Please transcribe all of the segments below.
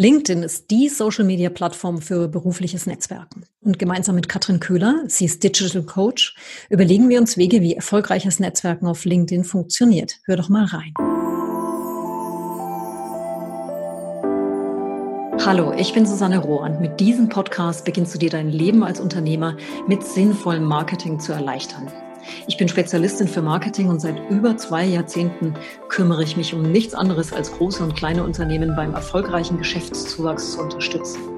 LinkedIn ist die Social-Media-Plattform für berufliches Netzwerken. Und gemeinsam mit Katrin Köhler, sie ist Digital Coach, überlegen wir uns Wege, wie erfolgreiches Netzwerken auf LinkedIn funktioniert. Hör doch mal rein. Hallo, ich bin Susanne Rohr und mit diesem Podcast beginnst du dir dein Leben als Unternehmer mit sinnvollem Marketing zu erleichtern. Ich bin Spezialistin für Marketing und seit über zwei Jahrzehnten kümmere ich mich um nichts anderes als große und kleine Unternehmen beim erfolgreichen Geschäftszuwachs zu unterstützen.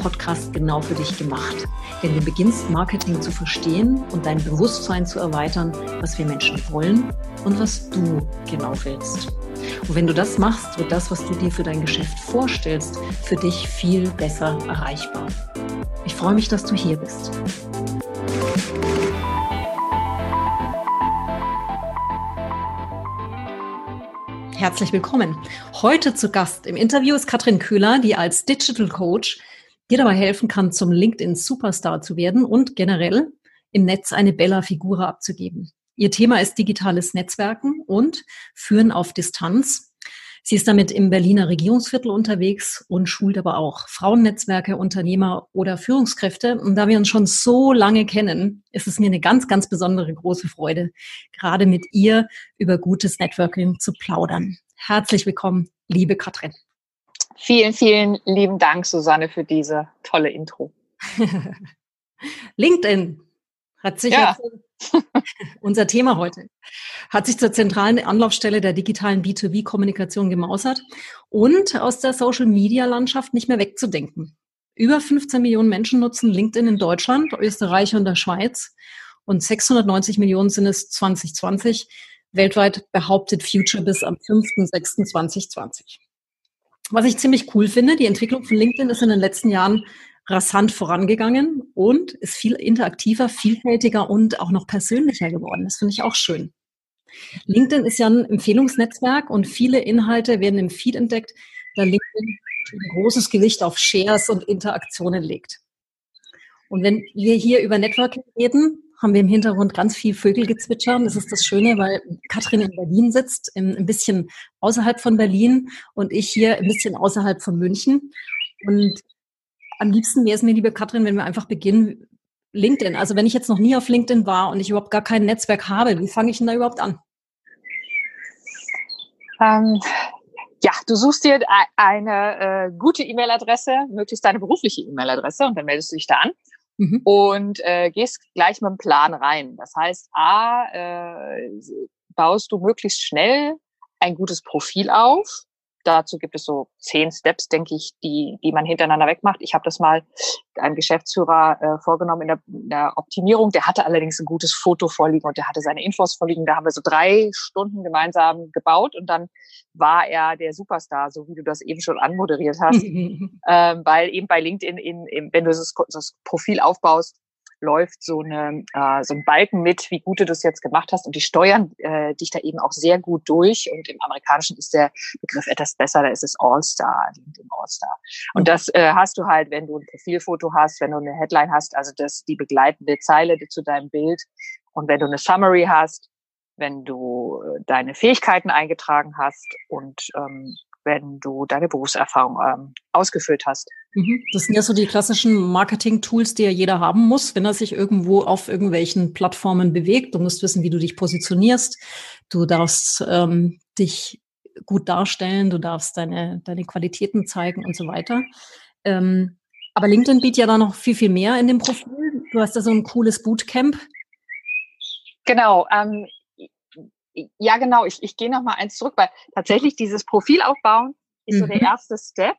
Podcast genau für dich gemacht. Denn du beginnst Marketing zu verstehen und dein Bewusstsein zu erweitern, was wir Menschen wollen und was du genau willst. Und wenn du das machst, wird das, was du dir für dein Geschäft vorstellst, für dich viel besser erreichbar. Ich freue mich, dass du hier bist. Herzlich willkommen. Heute zu Gast im Interview ist Katrin Köhler, die als Digital Coach dir dabei helfen kann, zum LinkedIn Superstar zu werden und generell im Netz eine Bella Figura abzugeben. Ihr Thema ist digitales Netzwerken und Führen auf Distanz. Sie ist damit im Berliner Regierungsviertel unterwegs und schult aber auch Frauennetzwerke, Unternehmer oder Führungskräfte. Und da wir uns schon so lange kennen, ist es mir eine ganz, ganz besondere große Freude, gerade mit ihr über gutes Networking zu plaudern. Herzlich willkommen, liebe Katrin. Vielen, vielen lieben Dank, Susanne, für diese tolle Intro. LinkedIn hat sich ja. unser Thema heute, hat sich zur zentralen Anlaufstelle der digitalen B2B-Kommunikation gemausert und aus der Social-Media-Landschaft nicht mehr wegzudenken. Über 15 Millionen Menschen nutzen LinkedIn in Deutschland, Österreich und der Schweiz und 690 Millionen sind es 2020. Weltweit behauptet Future bis am 5.6.2020. Was ich ziemlich cool finde, die Entwicklung von LinkedIn ist in den letzten Jahren rasant vorangegangen und ist viel interaktiver, vielfältiger und auch noch persönlicher geworden. Das finde ich auch schön. LinkedIn ist ja ein Empfehlungsnetzwerk und viele Inhalte werden im Feed entdeckt, da LinkedIn ein großes Gewicht auf Shares und Interaktionen legt. Und wenn wir hier über Networking reden, haben wir im Hintergrund ganz viel Vögel gezwitschern. Das ist das Schöne, weil Katrin in Berlin sitzt, ein bisschen außerhalb von Berlin und ich hier ein bisschen außerhalb von München. Und am liebsten wäre es mir, liebe Katrin, wenn wir einfach beginnen, LinkedIn. Also wenn ich jetzt noch nie auf LinkedIn war und ich überhaupt gar kein Netzwerk habe, wie fange ich denn da überhaupt an? Ähm, ja, du suchst dir eine äh, gute E-Mail-Adresse, möglichst deine berufliche E-Mail-Adresse und dann meldest du dich da an mhm. und äh, gehst gleich mit dem Plan rein. Das heißt, A, äh, baust du möglichst schnell ein gutes Profil auf, Dazu gibt es so zehn Steps, denke ich, die, die man hintereinander wegmacht. Ich habe das mal einem Geschäftsführer äh, vorgenommen in der, in der Optimierung. Der hatte allerdings ein gutes Foto vorliegen und der hatte seine Infos vorliegen. Da haben wir so drei Stunden gemeinsam gebaut und dann war er der Superstar, so wie du das eben schon anmoderiert hast. ähm, weil eben bei LinkedIn, in, in, wenn du das, das Profil aufbaust, läuft so, eine, äh, so ein Balken mit, wie gut du das jetzt gemacht hast. Und die steuern äh, dich da eben auch sehr gut durch. Und im Amerikanischen ist der Begriff etwas besser, da ist es All-Star, LinkedIn All-Star. Und das äh, hast du halt, wenn du ein Profilfoto hast, wenn du eine Headline hast, also das die begleitende Zeile zu deinem Bild. Und wenn du eine Summary hast, wenn du äh, deine Fähigkeiten eingetragen hast und ähm, wenn du deine Berufserfahrung ähm, ausgefüllt hast. Mhm. Das sind ja so die klassischen Marketing-Tools, die ja jeder haben muss, wenn er sich irgendwo auf irgendwelchen Plattformen bewegt. Du musst wissen, wie du dich positionierst. Du darfst ähm, dich gut darstellen, du darfst deine, deine Qualitäten zeigen und so weiter. Ähm, aber LinkedIn bietet ja da noch viel, viel mehr in dem Profil. Du hast da so ein cooles Bootcamp. Genau. Ähm, ja, genau. Ich, ich gehe noch mal eins zurück, weil tatsächlich dieses Profil aufbauen ist mhm. so der mhm. erste Step.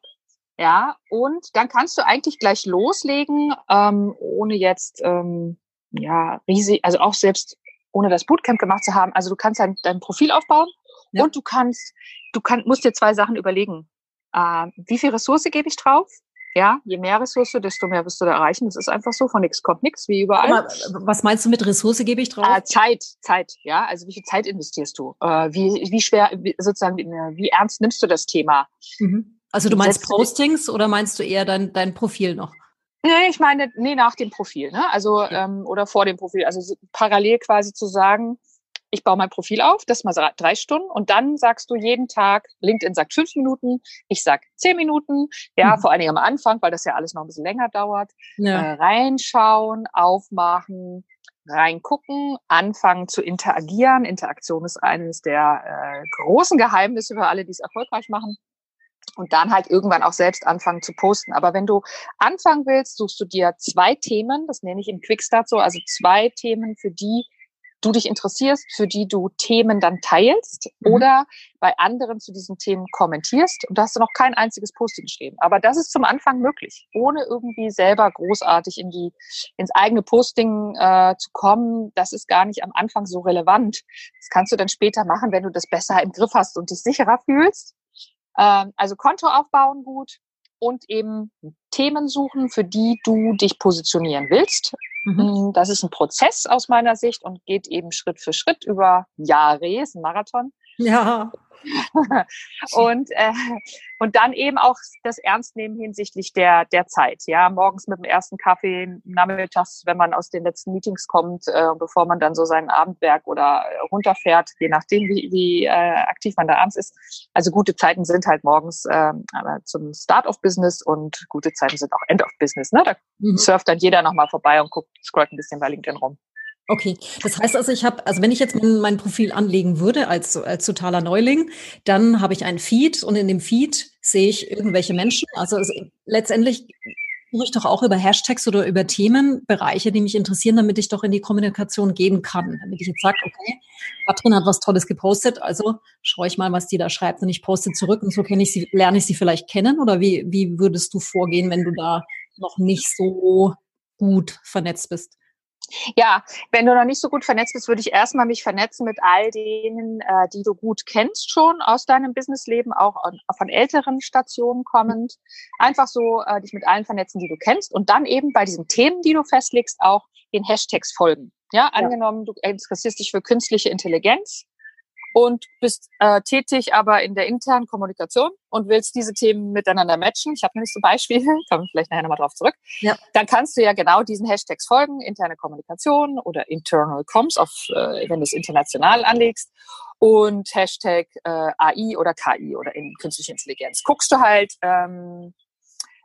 Ja, und dann kannst du eigentlich gleich loslegen, ähm, ohne jetzt, ähm, ja, riesig, also auch selbst ohne das Bootcamp gemacht zu haben. Also du kannst dein, dein Profil aufbauen ja. und du kannst, du kann, musst dir zwei Sachen überlegen. äh, wie viel Ressource gebe ich drauf? Ja, je mehr Ressource, desto mehr wirst du da erreichen. Das ist einfach so, von nichts kommt nichts, wie überall. Aber was meinst du mit Ressource gebe ich drauf? Äh, Zeit, Zeit, ja. Also wie viel Zeit investierst du? Äh, wie, wie schwer, wie, sozusagen, wie ernst nimmst du das Thema? Mhm. Also du meinst Postings oder meinst du eher dein, dein Profil noch? Nee, ich meine, nee, nach dem Profil, ne? Also, okay. ähm, oder vor dem Profil. Also so parallel quasi zu sagen, ich baue mein Profil auf, das mal drei Stunden und dann sagst du jeden Tag, LinkedIn sagt fünf Minuten, ich sag zehn Minuten, ja, mhm. vor allen Dingen am Anfang, weil das ja alles noch ein bisschen länger dauert, ja. äh, reinschauen, aufmachen, reingucken, anfangen zu interagieren. Interaktion ist eines der äh, großen Geheimnisse für alle, die es erfolgreich machen. Und dann halt irgendwann auch selbst anfangen zu posten. Aber wenn du anfangen willst, suchst du dir zwei Themen, das nenne ich im Quickstart so, also zwei Themen, für die du dich interessierst, für die du Themen dann teilst mhm. oder bei anderen zu diesen Themen kommentierst und da hast du noch kein einziges Posting stehen. Aber das ist zum Anfang möglich, ohne irgendwie selber großartig in die ins eigene Posting äh, zu kommen. Das ist gar nicht am Anfang so relevant. Das kannst du dann später machen, wenn du das besser im Griff hast und dich sicherer fühlst. Ähm, also Konto aufbauen gut, und eben Themen suchen, für die du dich positionieren willst. Mhm. Mm, das ist ein Prozess aus meiner Sicht und geht eben Schritt für Schritt über Jahre, ist ein Marathon. Ja. und, äh, und dann eben auch das Ernstnehmen hinsichtlich der, der Zeit. Ja, morgens mit dem ersten Kaffee, nachmittags, wenn man aus den letzten Meetings kommt, äh, bevor man dann so sein Abendwerk oder runterfährt, je nachdem, wie, wie äh, aktiv man da abends ist. Also gute Zeiten sind halt morgens äh, zum Start of Business und gute Zeiten sind auch End of Business. Ne? Da mhm. surft dann jeder nochmal vorbei und guckt, scrollt ein bisschen bei LinkedIn rum. Okay, das heißt also, ich habe, also wenn ich jetzt mein Profil anlegen würde als, als totaler Neuling, dann habe ich einen Feed und in dem Feed sehe ich irgendwelche Menschen. Also es, letztendlich suche ich doch auch über Hashtags oder über Themenbereiche, die mich interessieren, damit ich doch in die Kommunikation gehen kann. Damit ich jetzt sage, okay, Katrin hat was Tolles gepostet, also schaue ich mal, was die da schreibt und ich poste zurück und so kenne ich sie, lerne ich sie vielleicht kennen oder wie, wie würdest du vorgehen, wenn du da noch nicht so gut vernetzt bist? Ja, wenn du noch nicht so gut vernetzt bist, würde ich erstmal mich vernetzen mit all denen, äh, die du gut kennst schon aus deinem Businessleben, auch von älteren Stationen kommend. Einfach so äh, dich mit allen vernetzen, die du kennst und dann eben bei diesen Themen, die du festlegst, auch den Hashtags folgen. Ja, angenommen, du interessierst dich für künstliche Intelligenz, und bist äh, tätig aber in der internen Kommunikation und willst diese Themen miteinander matchen. Ich habe nämlich so Beispiele, kommen vielleicht nachher nochmal drauf zurück. Ja. Dann kannst du ja genau diesen Hashtags folgen, interne Kommunikation oder Internal Comms, auf, äh, wenn du es international anlegst und Hashtag äh, AI oder KI oder in künstliche Intelligenz. Guckst du halt, ähm,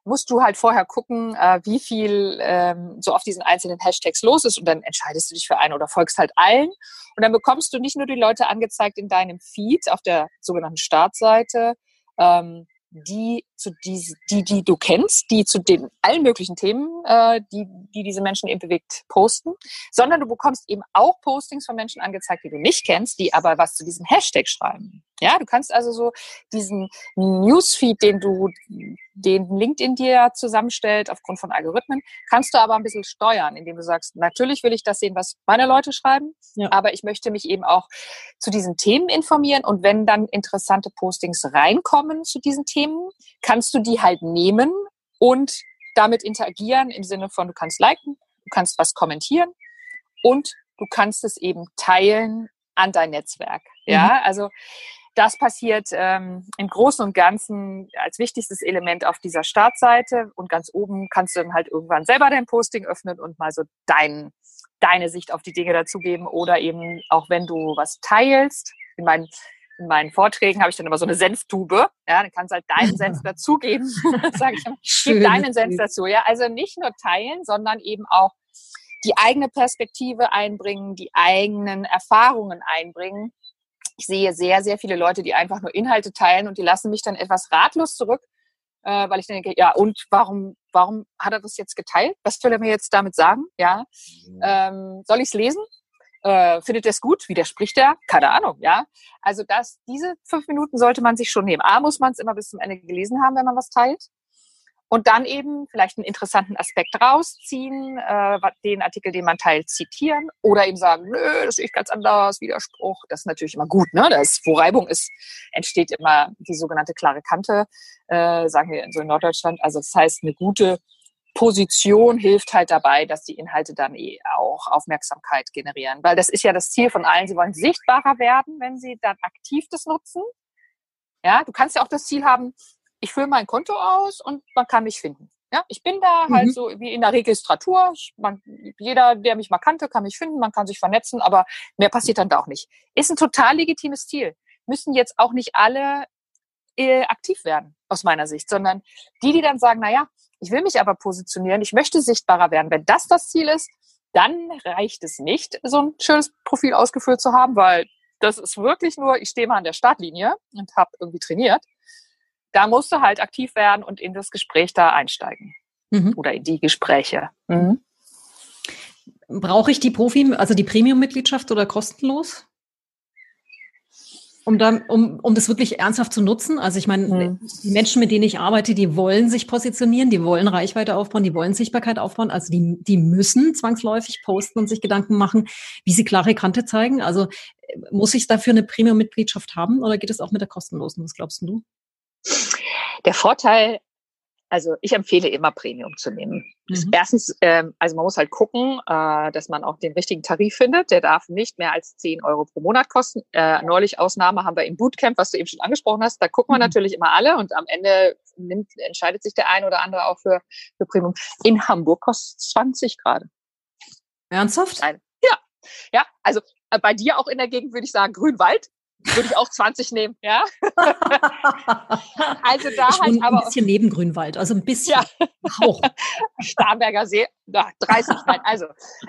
musst du halt vorher gucken, äh, wie viel ähm, so auf diesen einzelnen Hashtags los ist und dann entscheidest du dich für einen oder folgst halt allen. Und dann bekommst du nicht nur die Leute angezeigt in deinem Feed auf der sogenannten Startseite, ähm, die zu die, die, die du kennst, die zu den allen möglichen Themen, äh, die, die diese Menschen eben bewegt, posten, sondern du bekommst eben auch Postings von Menschen angezeigt, die du nicht kennst, die aber was zu diesem Hashtag schreiben. Ja, du kannst also so diesen Newsfeed, den du, den LinkedIn dir zusammenstellt aufgrund von Algorithmen, kannst du aber ein bisschen steuern, indem du sagst, natürlich will ich das sehen, was meine Leute schreiben, ja. aber ich möchte mich eben auch zu diesen Themen informieren und wenn dann interessante Postings reinkommen zu diesen Themen, kannst du die halt nehmen und damit interagieren im Sinne von, du kannst liken, du kannst was kommentieren und du kannst es eben teilen an dein Netzwerk. Ja, mhm. also das passiert ähm, im Großen und Ganzen als wichtigstes Element auf dieser Startseite und ganz oben kannst du dann halt irgendwann selber dein Posting öffnen und mal so dein, deine Sicht auf die Dinge dazugeben oder eben auch wenn du was teilst. In meinen, in meinen Vorträgen habe ich dann immer so eine Senftube. Ja, dann kannst du halt deinen Senf dazugeben. Sage ich immer. Gib deinen Senf dazu. Ja, also nicht nur teilen, sondern eben auch die eigene Perspektive einbringen, die eigenen Erfahrungen einbringen ich sehe sehr, sehr viele Leute, die einfach nur Inhalte teilen und die lassen mich dann etwas ratlos zurück, äh, weil ich denke, ja, und warum, warum hat er das jetzt geteilt? Was will er mir jetzt damit sagen? Ja, mhm. ähm, soll ich es lesen? Äh, findet er es gut? Widerspricht er? Keine Ahnung, ja. Also das, diese fünf Minuten sollte man sich schon nehmen. A, muss man es immer bis zum Ende gelesen haben, wenn man was teilt. Und dann eben vielleicht einen interessanten Aspekt rausziehen, äh, den Artikel, den man teilt, zitieren oder eben sagen, nö, das sehe ich ganz anders, Widerspruch. Das ist natürlich immer gut, ne? Das, wo Reibung ist, entsteht immer die sogenannte klare Kante, äh, sagen wir so in Norddeutschland. Also das heißt, eine gute Position hilft halt dabei, dass die Inhalte dann eh auch Aufmerksamkeit generieren. Weil das ist ja das Ziel von allen. Sie wollen sichtbarer werden, wenn sie dann aktiv das nutzen. Ja, du kannst ja auch das Ziel haben, ich fülle mein Konto aus und man kann mich finden. Ja, ich bin da halt mhm. so wie in der Registratur. Ich, man, jeder, der mich mal kannte, kann mich finden, man kann sich vernetzen, aber mehr passiert dann da auch nicht. Ist ein total legitimes Ziel. Müssen jetzt auch nicht alle äh, aktiv werden, aus meiner Sicht, sondern die, die dann sagen, na ja, ich will mich aber positionieren, ich möchte sichtbarer werden. Wenn das das Ziel ist, dann reicht es nicht, so ein schönes Profil ausgefüllt zu haben, weil das ist wirklich nur, ich stehe mal an der Startlinie und habe irgendwie trainiert. Da musst du halt aktiv werden und in das Gespräch da einsteigen. Mhm. Oder in die Gespräche. Mhm. Brauche ich die Profi, also die Premium-Mitgliedschaft oder kostenlos? Um, dann, um, um das wirklich ernsthaft zu nutzen. Also ich meine, mhm. die Menschen, mit denen ich arbeite, die wollen sich positionieren, die wollen Reichweite aufbauen, die wollen Sichtbarkeit aufbauen. Also die, die müssen zwangsläufig posten und sich Gedanken machen, wie sie klare Kante zeigen. Also äh, muss ich dafür eine Premium-Mitgliedschaft haben oder geht es auch mit der kostenlosen? Was glaubst du? Der Vorteil also ich empfehle immer Premium zu nehmen. Mhm. Erstens, ähm, also man muss halt gucken, äh, dass man auch den richtigen Tarif findet. Der darf nicht mehr als 10 Euro pro Monat kosten. Äh, neulich Ausnahme haben wir im Bootcamp, was du eben schon angesprochen hast. Da gucken wir mhm. natürlich immer alle und am Ende nimmt, entscheidet sich der ein oder andere auch für, für Premium. In Hamburg kostet es 20 gerade. Ernsthaft? Nein. Ja. Ja, also äh, bei dir auch in der Gegend würde ich sagen Grünwald würde ich auch 20 nehmen, ja. also da ich halt aber ein bisschen neben Grünwald, also ein bisschen. Ja. Auch. Starnberger See, na, 30, nein, also.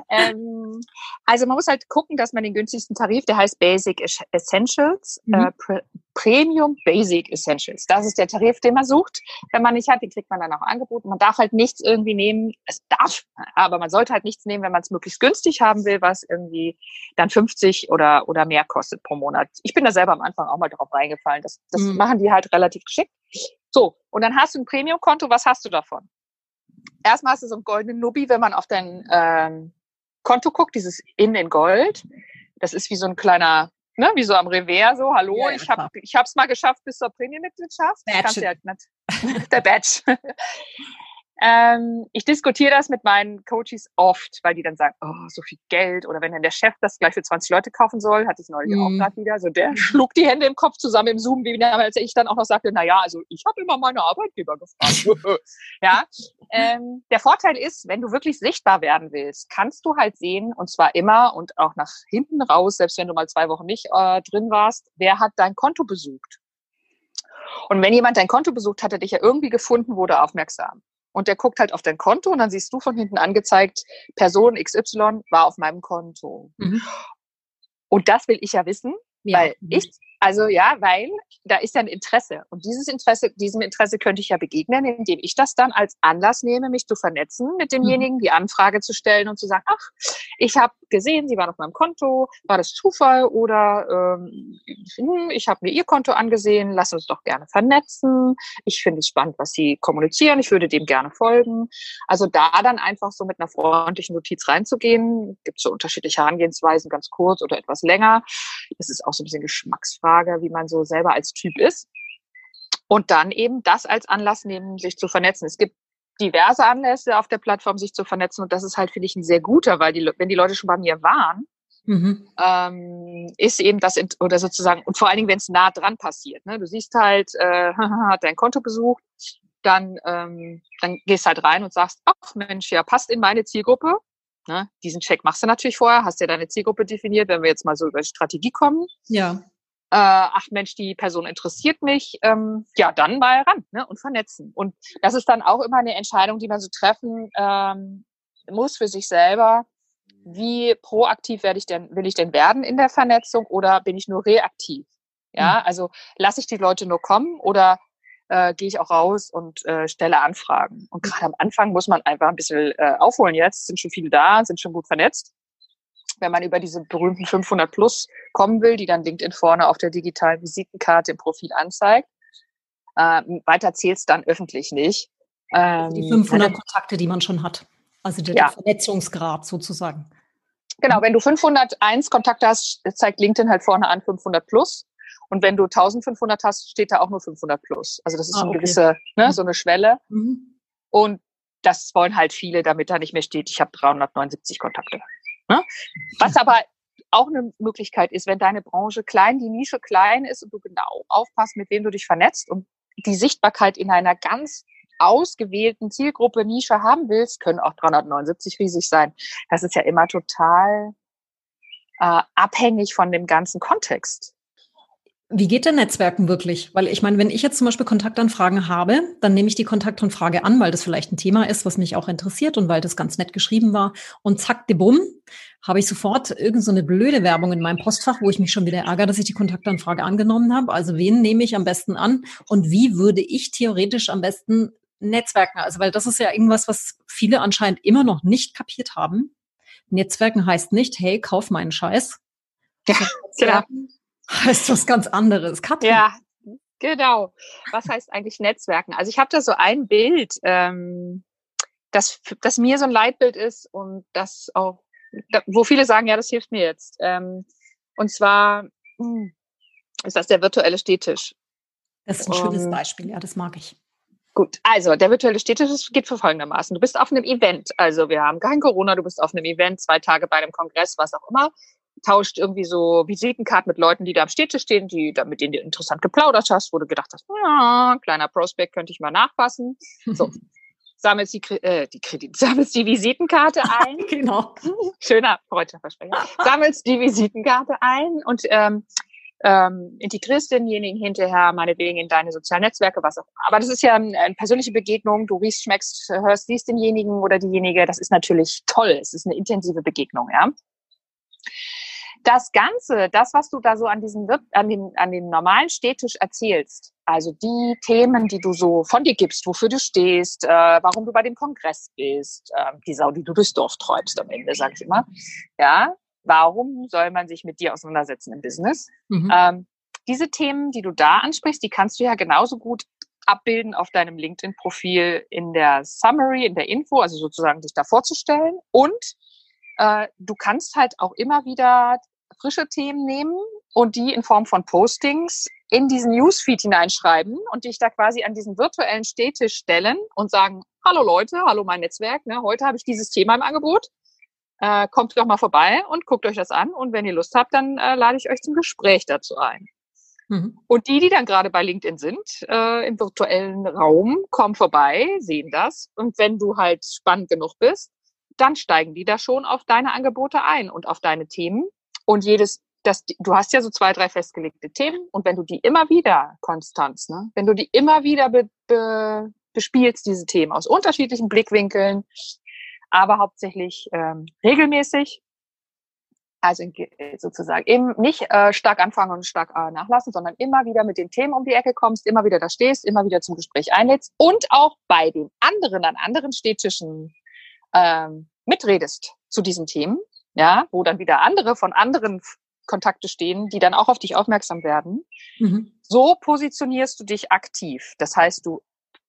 Ähm, also man muss halt gucken, dass man den günstigsten Tarif, der heißt Basic Essentials, mhm. äh, Premium Basic Essentials. Das ist der Tarif, den man sucht. Wenn man nicht hat, den kriegt man dann auch angeboten. Man darf halt nichts irgendwie nehmen. Es darf, aber man sollte halt nichts nehmen, wenn man es möglichst günstig haben will, was irgendwie dann 50 oder, oder mehr kostet pro Monat. Ich bin da selber am Anfang auch mal drauf reingefallen. Das, das mhm. machen die halt relativ geschickt. So, und dann hast du ein Premium-Konto. Was hast du davon? Erstmal hast du so ein goldenen Nubi, wenn man auf dein ähm, Konto guckt, dieses in in Gold. Das ist wie so ein kleiner, ne, wie so am Revers, so, hallo, ja, ich habe ich hab's mal geschafft bis zur Prämienmitgliedschaft. Badge. Ja der Badge. Ähm, ich diskutiere das mit meinen Coaches oft, weil die dann sagen, oh, so viel Geld. Oder wenn dann der Chef das gleich für 20 Leute kaufen soll, hatte ich neulich mm. auch mhm. gerade wieder. So, der schlug die Hände im Kopf zusammen im Zoom, wie als ich dann auch noch sagte, na ja, also ich habe immer meine Arbeitgeber gefragt. ja. Ähm, der Vorteil ist, wenn du wirklich sichtbar werden willst, kannst du halt sehen, und zwar immer und auch nach hinten raus, selbst wenn du mal zwei Wochen nicht äh, drin warst, wer hat dein Konto besucht. Und wenn jemand dein Konto besucht, hat er dich ja irgendwie gefunden, wurde aufmerksam und der guckt halt auf dein Konto und dann siehst du von hinten angezeigt, Person XY war auf meinem Konto. Mhm. Und das will ich ja wissen, ja. weil mhm. ich also ja, weil da ist ja ein Interesse. Und dieses Interesse, diesem Interesse könnte ich ja begegnen, indem ich das dann als Anlass nehme, mich zu vernetzen mit demjenigen, mhm. die Anfrage zu stellen und zu sagen, ach, ich habe gesehen, Sie waren auf meinem Konto, war das Zufall oder ähm, hm, ich habe mir Ihr Konto angesehen, lass uns doch gerne vernetzen. Ich finde es spannend, was Sie kommunizieren, ich würde dem gerne folgen. Also da dann einfach so mit einer freundlichen Notiz reinzugehen, gibt so unterschiedliche Herangehensweisen, ganz kurz oder etwas länger. Das ist auch so ein bisschen Geschmacksfrage. Frage, wie man so selber als Typ ist. Und dann eben das als Anlass nehmen, sich zu vernetzen. Es gibt diverse Anlässe auf der Plattform, sich zu vernetzen. Und das ist halt, finde ich, ein sehr guter, weil die, wenn die Leute schon bei mir waren, mhm. ähm, ist eben das, oder sozusagen, und vor allen Dingen, wenn es nah dran passiert. Ne? Du siehst halt, äh, hat dein Konto besucht, dann, ähm, dann gehst halt rein und sagst, ach Mensch, ja, passt in meine Zielgruppe. Ne? Diesen Check machst du natürlich vorher, hast ja deine Zielgruppe definiert, wenn wir jetzt mal so über die Strategie kommen. Ja äh, ach Mensch, die Person interessiert mich, ähm, ja, dann mal ran ne, und vernetzen. Und das ist dann auch immer eine Entscheidung, die man so treffen ähm, muss für sich selber. Wie proaktiv werde ich denn, will ich denn werden in der Vernetzung oder bin ich nur reaktiv? Ja, mhm. also lasse ich die Leute nur kommen oder äh, gehe ich auch raus und äh, stelle Anfragen. Und gerade am Anfang muss man einfach ein bisschen äh, aufholen jetzt, sind schon viele da, sind schon gut vernetzt wenn man über diese berühmten 500 plus kommen will, die dann LinkedIn vorne auf der digitalen Visitenkarte im Profil anzeigt. Äh, weiter zählt es dann öffentlich nicht. Ähm, die 500 Kontakte, die man schon hat. Also der, ja. Vernetzungsgrad sozusagen. Genau, wenn du 501 Kontakte hast, zeigt LinkedIn halt vorne an 500 plus. Und wenn du 1500 hast, steht da auch nur 500 plus. Also das ist ah, eine okay. gewisse, ne, mhm. so eine Schwelle. Mhm. Und das wollen halt viele, damit da nicht mehr steht, ich habe 379 Kontakte. Ne? Was aber auch eine Möglichkeit ist, wenn deine Branche klein, die Nische klein ist und du genau aufpasst, mit wem du dich vernetzt und die Sichtbarkeit in einer ganz ausgewählten Zielgruppe Nische haben willst, können auch 379 riesig sein. Das ist ja immer total äh, abhängig von dem ganzen Kontext. Wie geht denn Netzwerken wirklich? Weil ich meine, wenn ich jetzt zum Beispiel Kontaktanfragen habe, dann nehme ich die Kontaktanfrage an, weil das vielleicht ein Thema ist, was mich auch interessiert und weil das ganz nett geschrieben war. Und zack, de bumm, habe ich sofort irgendeine so blöde Werbung in meinem Postfach, wo ich mich schon wieder ärgere, dass ich die Kontaktanfrage angenommen habe. Also wen nehme ich am besten an und wie würde ich theoretisch am besten Netzwerken? Also weil das ist ja irgendwas, was viele anscheinend immer noch nicht kapiert haben. Netzwerken heißt nicht, hey, kauf meinen Scheiß. Ja, genau heißt was ganz anderes. Katrin. Ja, genau. Was heißt eigentlich Netzwerken? Also ich habe da so ein Bild, ähm, das, das mir so ein Leitbild ist und das auch, wo viele sagen, ja, das hilft mir jetzt. Ähm, und zwar hm, ist das der virtuelle Stehtisch. Das ist ein schönes um, Beispiel, ja, das mag ich. Gut, also der virtuelle Städtisch geht für folgendermaßen. Du bist auf einem Event, also wir haben kein Corona, du bist auf einem Event, zwei Tage bei einem Kongress, was auch immer tauscht irgendwie so Visitenkarten mit Leuten, die da am Städtisch stehen, die da mit denen du interessant geplaudert hast, wo du gedacht hast, ja, kleiner Prospect könnte ich mal nachpassen. So. sammelst die, äh, die Kredit, sammelst die Visitenkarte ein. genau. Schöner freudscher Versprecher. sammelst die Visitenkarte ein und ähm, ähm, integrierst denjenigen hinterher meinetwegen in deine sozialen Netzwerke, was auch immer. Aber das ist ja eine persönliche Begegnung. Du riechst, schmeckst, hörst, siehst denjenigen oder diejenige. Das ist natürlich toll. Es ist eine intensive Begegnung, ja das Ganze, das, was du da so an diesem, an dem, an dem normalen Städtisch erzählst, also die Themen, die du so von dir gibst, wofür du stehst, äh, warum du bei dem Kongress bist, äh, die Sau, die du durchs Dorf treibst am Ende, sage ich immer. Ja, warum soll man sich mit dir auseinandersetzen im Business? Mhm. Ähm, diese Themen, die du da ansprichst, die kannst du ja genauso gut abbilden auf deinem LinkedIn-Profil in der Summary, in der Info, also sozusagen sich da vorzustellen. Und äh, du kannst halt auch immer wieder frische Themen nehmen und die in Form von Postings in diesen Newsfeed hineinschreiben und dich da quasi an diesen virtuellen Städtisch stellen und sagen, hallo Leute, hallo mein Netzwerk, ne, heute habe ich dieses Thema im Angebot. Äh, kommt doch mal vorbei und guckt euch das an und wenn ihr Lust habt, dann äh, lade ich euch zum Gespräch dazu ein. Mhm. Und die, die dann gerade bei LinkedIn sind, äh, im virtuellen Raum, kommen vorbei, sehen das. Und wenn du halt spannend genug bist, dann steigen die da schon auf deine Angebote ein und auf deine Themen. Und jedes, das, du hast ja so zwei, drei festgelegte Themen. Und wenn du die immer wieder, Konstanz, ne, wenn du die immer wieder be, be, bespielst, diese Themen aus unterschiedlichen Blickwinkeln, aber hauptsächlich ähm, regelmäßig, also sozusagen eben nicht äh, stark anfangen und stark äh, nachlassen, sondern immer wieder mit den Themen um die Ecke kommst, immer wieder da stehst, immer wieder zum Gespräch einlädst und auch bei den anderen, an anderen Städtischen ähm, mitredest zu diesen Themen, ja, wo dann wieder andere von anderen Kontakte stehen, die dann auch auf dich aufmerksam werden. Mhm. So positionierst du dich aktiv. Das heißt, du,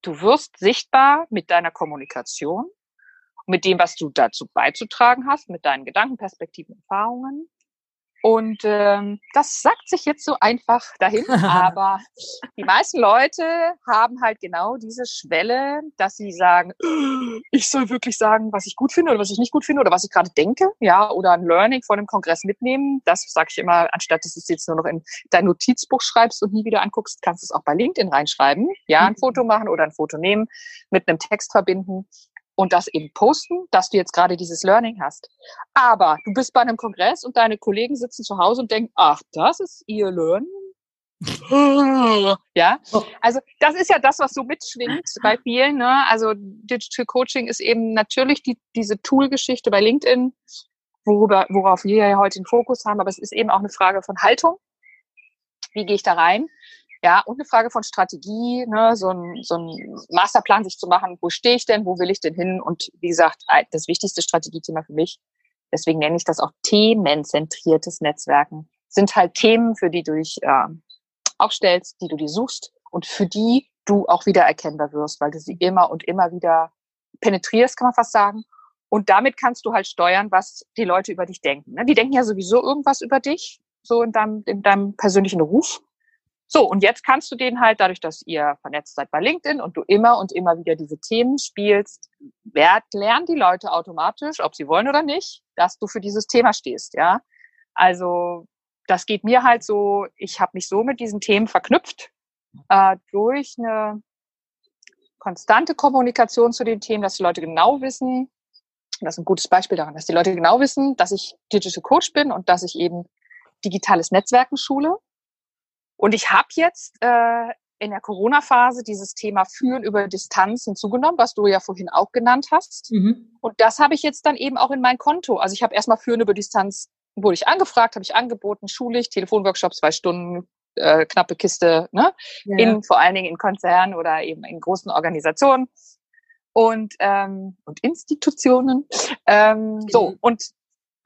du wirst sichtbar mit deiner Kommunikation, mit dem, was du dazu beizutragen hast, mit deinen Gedanken, Perspektiven, Erfahrungen. Und ähm, das sagt sich jetzt so einfach dahin, aber die meisten Leute haben halt genau diese Schwelle, dass sie sagen, ich soll wirklich sagen, was ich gut finde oder was ich nicht gut finde oder was ich gerade denke, ja, oder ein Learning von dem Kongress mitnehmen. Das sage ich immer, anstatt dass du es jetzt nur noch in dein Notizbuch schreibst und nie wieder anguckst, kannst du es auch bei LinkedIn reinschreiben, ja, ein mhm. Foto machen oder ein Foto nehmen, mit einem Text verbinden und das eben posten, dass du jetzt gerade dieses Learning hast. Aber du bist bei einem Kongress und deine Kollegen sitzen zu Hause und denken, ach, das ist ihr Learning. ja, oh. also das ist ja das, was so mitschwingt bei vielen. Ne? Also Digital Coaching ist eben natürlich die, diese Tool-Geschichte bei LinkedIn, worüber, worauf wir ja heute den Fokus haben, aber es ist eben auch eine Frage von Haltung. Wie gehe ich da rein? Ja, und eine Frage von Strategie, ne, so ein, so ein Masterplan sich zu machen, wo stehe ich denn, wo will ich denn hin? Und wie gesagt, das wichtigste Strategiethema für mich, deswegen nenne ich das auch themenzentriertes Netzwerken, sind halt Themen, für die du dich äh, aufstellst, die du dir suchst und für die du auch wieder erkennbar wirst, weil du sie immer und immer wieder penetrierst, kann man fast sagen. Und damit kannst du halt steuern, was die Leute über dich denken. Ne? Die denken ja sowieso irgendwas über dich, so in deinem, in deinem persönlichen Ruf. So, und jetzt kannst du den halt, dadurch, dass ihr vernetzt seid bei LinkedIn und du immer und immer wieder diese Themen spielst, werd, lernen die Leute automatisch, ob sie wollen oder nicht, dass du für dieses Thema stehst, ja. Also, das geht mir halt so, ich habe mich so mit diesen Themen verknüpft, äh, durch eine konstante Kommunikation zu den Themen, dass die Leute genau wissen, das ist ein gutes Beispiel daran, dass die Leute genau wissen, dass ich Digital Coach bin und dass ich eben digitales Netzwerken schule und ich habe jetzt äh, in der Corona-Phase dieses Thema Führen über Distanz hinzugenommen, was du ja vorhin auch genannt hast. Mhm. Und das habe ich jetzt dann eben auch in mein Konto. Also ich habe erstmal Führen über Distanz, wurde ich angefragt, habe ich angeboten, schulisch, Telefonworkshop, zwei Stunden, äh, knappe Kiste, ne? Ja. In, vor allen Dingen in Konzernen oder eben in großen Organisationen und, ähm, und Institutionen. Ähm, so, und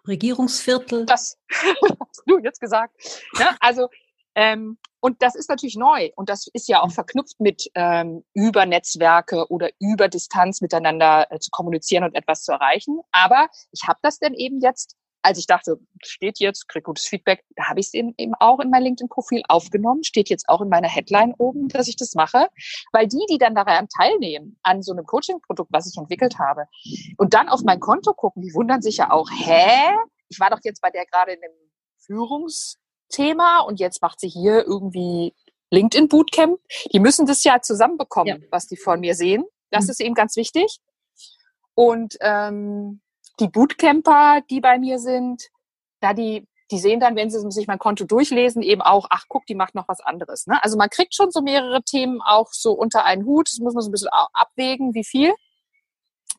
Regierungsviertel. Das hast du jetzt gesagt. Ja, also ähm, und das ist natürlich neu und das ist ja auch mhm. verknüpft mit ähm, über Netzwerke oder über Distanz miteinander äh, zu kommunizieren und etwas zu erreichen. Aber ich habe das denn eben jetzt, als ich dachte, steht jetzt, krieg gutes Feedback, da habe ich es eben, eben auch in mein LinkedIn-Profil aufgenommen, steht jetzt auch in meiner Headline oben, dass ich das mache, weil die, die dann daran teilnehmen an so einem Coaching-Produkt, was ich entwickelt habe, und dann auf mein Konto gucken, die wundern sich ja auch, hä? Ich war doch jetzt bei der gerade in einem Führungs Thema und jetzt macht sie hier irgendwie LinkedIn Bootcamp. Die müssen das ja zusammenbekommen, ja. was die von mir sehen. Das mhm. ist eben ganz wichtig. Und ähm, die Bootcamper, die bei mir sind, da die die sehen dann, wenn sie sich mein Konto durchlesen, eben auch, ach guck, die macht noch was anderes. Ne? Also man kriegt schon so mehrere Themen auch so unter einen Hut. Das muss man so ein bisschen abwägen, wie viel.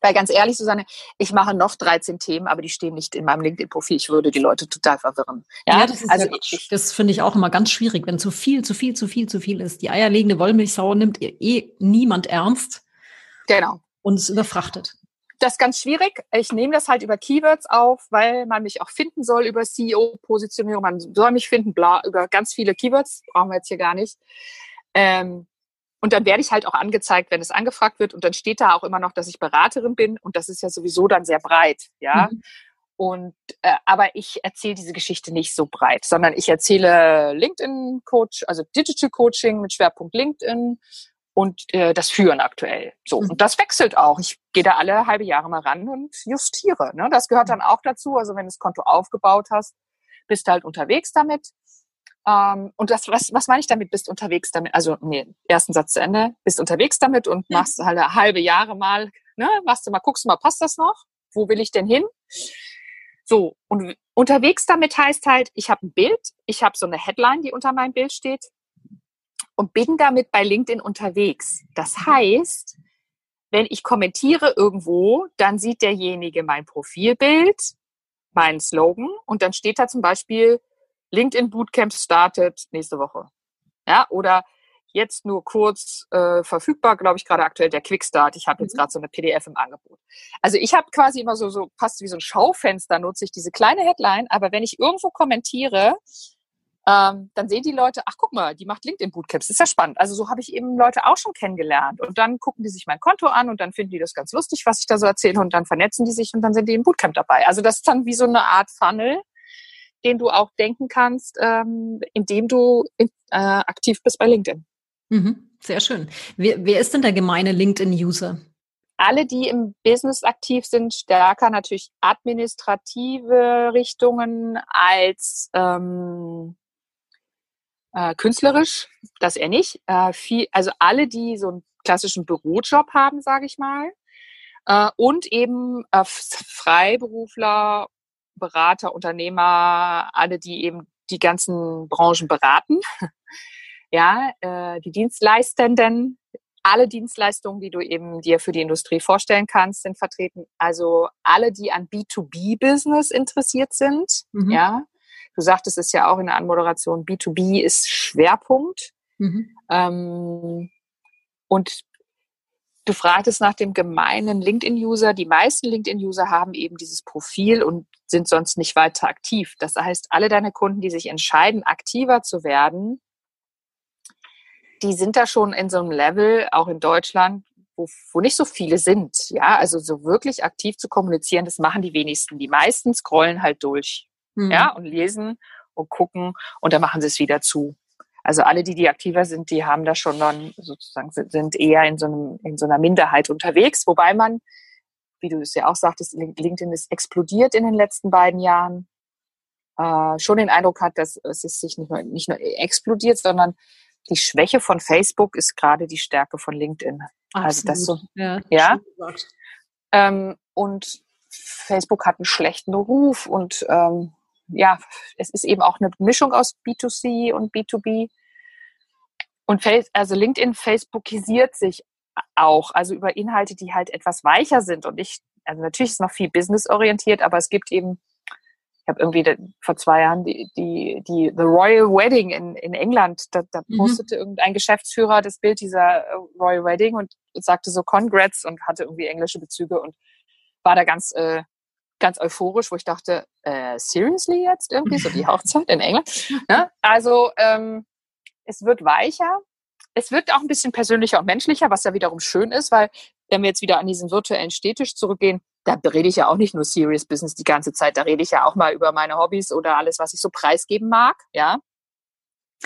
Weil ganz ehrlich, Susanne, ich mache noch 13 Themen, aber die stehen nicht in meinem LinkedIn-Profil. Ich würde die Leute total verwirren. Ja, ja das also ich, das finde ich auch immer ganz schwierig, wenn zu viel, zu viel, zu viel, zu viel ist. Die eierlegende Wollmilchsau nimmt eh niemand ernst. Genau. Und es überfrachtet. Das ist ganz schwierig. Ich nehme das halt über Keywords auf, weil man mich auch finden soll über CEO-Positionierung. Man soll mich finden, bla, über ganz viele Keywords. Brauchen wir jetzt hier gar nicht. Ähm, und dann werde ich halt auch angezeigt, wenn es angefragt wird. Und dann steht da auch immer noch, dass ich Beraterin bin. Und das ist ja sowieso dann sehr breit, ja. Mhm. Und äh, aber ich erzähle diese Geschichte nicht so breit, sondern ich erzähle LinkedIn Coach, also Digital Coaching mit Schwerpunkt LinkedIn und äh, das Führen aktuell. So mhm. und das wechselt auch. Ich gehe da alle halbe Jahre mal ran und justiere. Ne? Das gehört dann auch dazu. Also wenn du das Konto aufgebaut hast, bist du halt unterwegs damit. Ähm, und das, was, was meine ich damit? Bist unterwegs damit? Also, nee, ersten Satz zu Ende. Bist unterwegs damit und machst halt halbe Jahre mal, ne, machst du mal, guckst du mal, passt das noch? Wo will ich denn hin? So, und unterwegs damit heißt halt, ich habe ein Bild, ich habe so eine Headline, die unter meinem Bild steht und bin damit bei LinkedIn unterwegs. Das heißt, wenn ich kommentiere irgendwo, dann sieht derjenige mein Profilbild, meinen Slogan und dann steht da zum Beispiel LinkedIn Bootcamp startet nächste Woche. Ja, oder jetzt nur kurz äh, verfügbar, glaube ich, gerade aktuell der Quickstart. Ich habe jetzt mhm. gerade so eine PDF im Angebot. Also ich habe quasi immer so, so fast wie so ein Schaufenster nutze ich diese kleine Headline, aber wenn ich irgendwo kommentiere, ähm, dann sehen die Leute, ach guck mal, die macht LinkedIn Bootcamps, ist ja spannend. Also so habe ich eben Leute auch schon kennengelernt. Und dann gucken die sich mein Konto an und dann finden die das ganz lustig, was ich da so erzähle und dann vernetzen die sich und dann sind die im Bootcamp dabei. Also das ist dann wie so eine Art Funnel, den du auch denken kannst, ähm, indem du in, äh, aktiv bist bei LinkedIn. Mhm, sehr schön. Wer, wer ist denn der gemeine LinkedIn-User? Alle, die im Business aktiv sind, stärker natürlich administrative Richtungen als ähm, äh, künstlerisch, das eher nicht. Äh, viel, also alle, die so einen klassischen Bürojob haben, sage ich mal, äh, und eben äh, Freiberufler Berater, Unternehmer, alle, die eben die ganzen Branchen beraten. ja, äh, die Dienstleistenden, alle Dienstleistungen, die du eben dir für die Industrie vorstellen kannst, sind vertreten. Also alle, die an B2B-Business interessiert sind. Mhm. Ja, du sagtest es ja auch in der Anmoderation, B2B ist Schwerpunkt. Mhm. Ähm, und Du fragtest nach dem gemeinen LinkedIn-User. Die meisten LinkedIn-User haben eben dieses Profil und sind sonst nicht weiter aktiv. Das heißt, alle deine Kunden, die sich entscheiden, aktiver zu werden, die sind da schon in so einem Level, auch in Deutschland, wo, wo nicht so viele sind. Ja, also so wirklich aktiv zu kommunizieren, das machen die wenigsten. Die meisten scrollen halt durch. Mhm. Ja, und lesen und gucken und dann machen sie es wieder zu. Also alle, die, die aktiver sind, die haben da schon dann sozusagen, sind eher in so, einem, in so einer Minderheit unterwegs, wobei man, wie du es ja auch sagtest, LinkedIn ist explodiert in den letzten beiden Jahren. Äh, schon den Eindruck hat, dass es sich nicht nur, nicht nur explodiert, sondern die Schwäche von Facebook ist gerade die Stärke von LinkedIn. Absolut. Also das so, ja. ja. Ähm, und Facebook hat einen schlechten Ruf und ähm, ja, es ist eben auch eine Mischung aus B2C und B2B. Und Face, also LinkedIn Facebookisiert sich auch, also über Inhalte, die halt etwas weicher sind und nicht, also natürlich ist es noch viel businessorientiert, aber es gibt eben ich habe irgendwie vor zwei Jahren die, die, die The Royal Wedding in, in England, da, da mhm. postete irgendein Geschäftsführer das Bild dieser äh, Royal Wedding und sagte so Congrats und hatte irgendwie englische Bezüge und war da ganz, äh, ganz euphorisch, wo ich dachte, äh, seriously jetzt irgendwie, so die Hochzeit in England? Ja? Also ähm, es wird weicher, es wird auch ein bisschen persönlicher und menschlicher, was ja wiederum schön ist, weil wenn wir jetzt wieder an diesen virtuellen Städtisch zurückgehen, da rede ich ja auch nicht nur Serious Business die ganze Zeit, da rede ich ja auch mal über meine Hobbys oder alles, was ich so preisgeben mag, ja.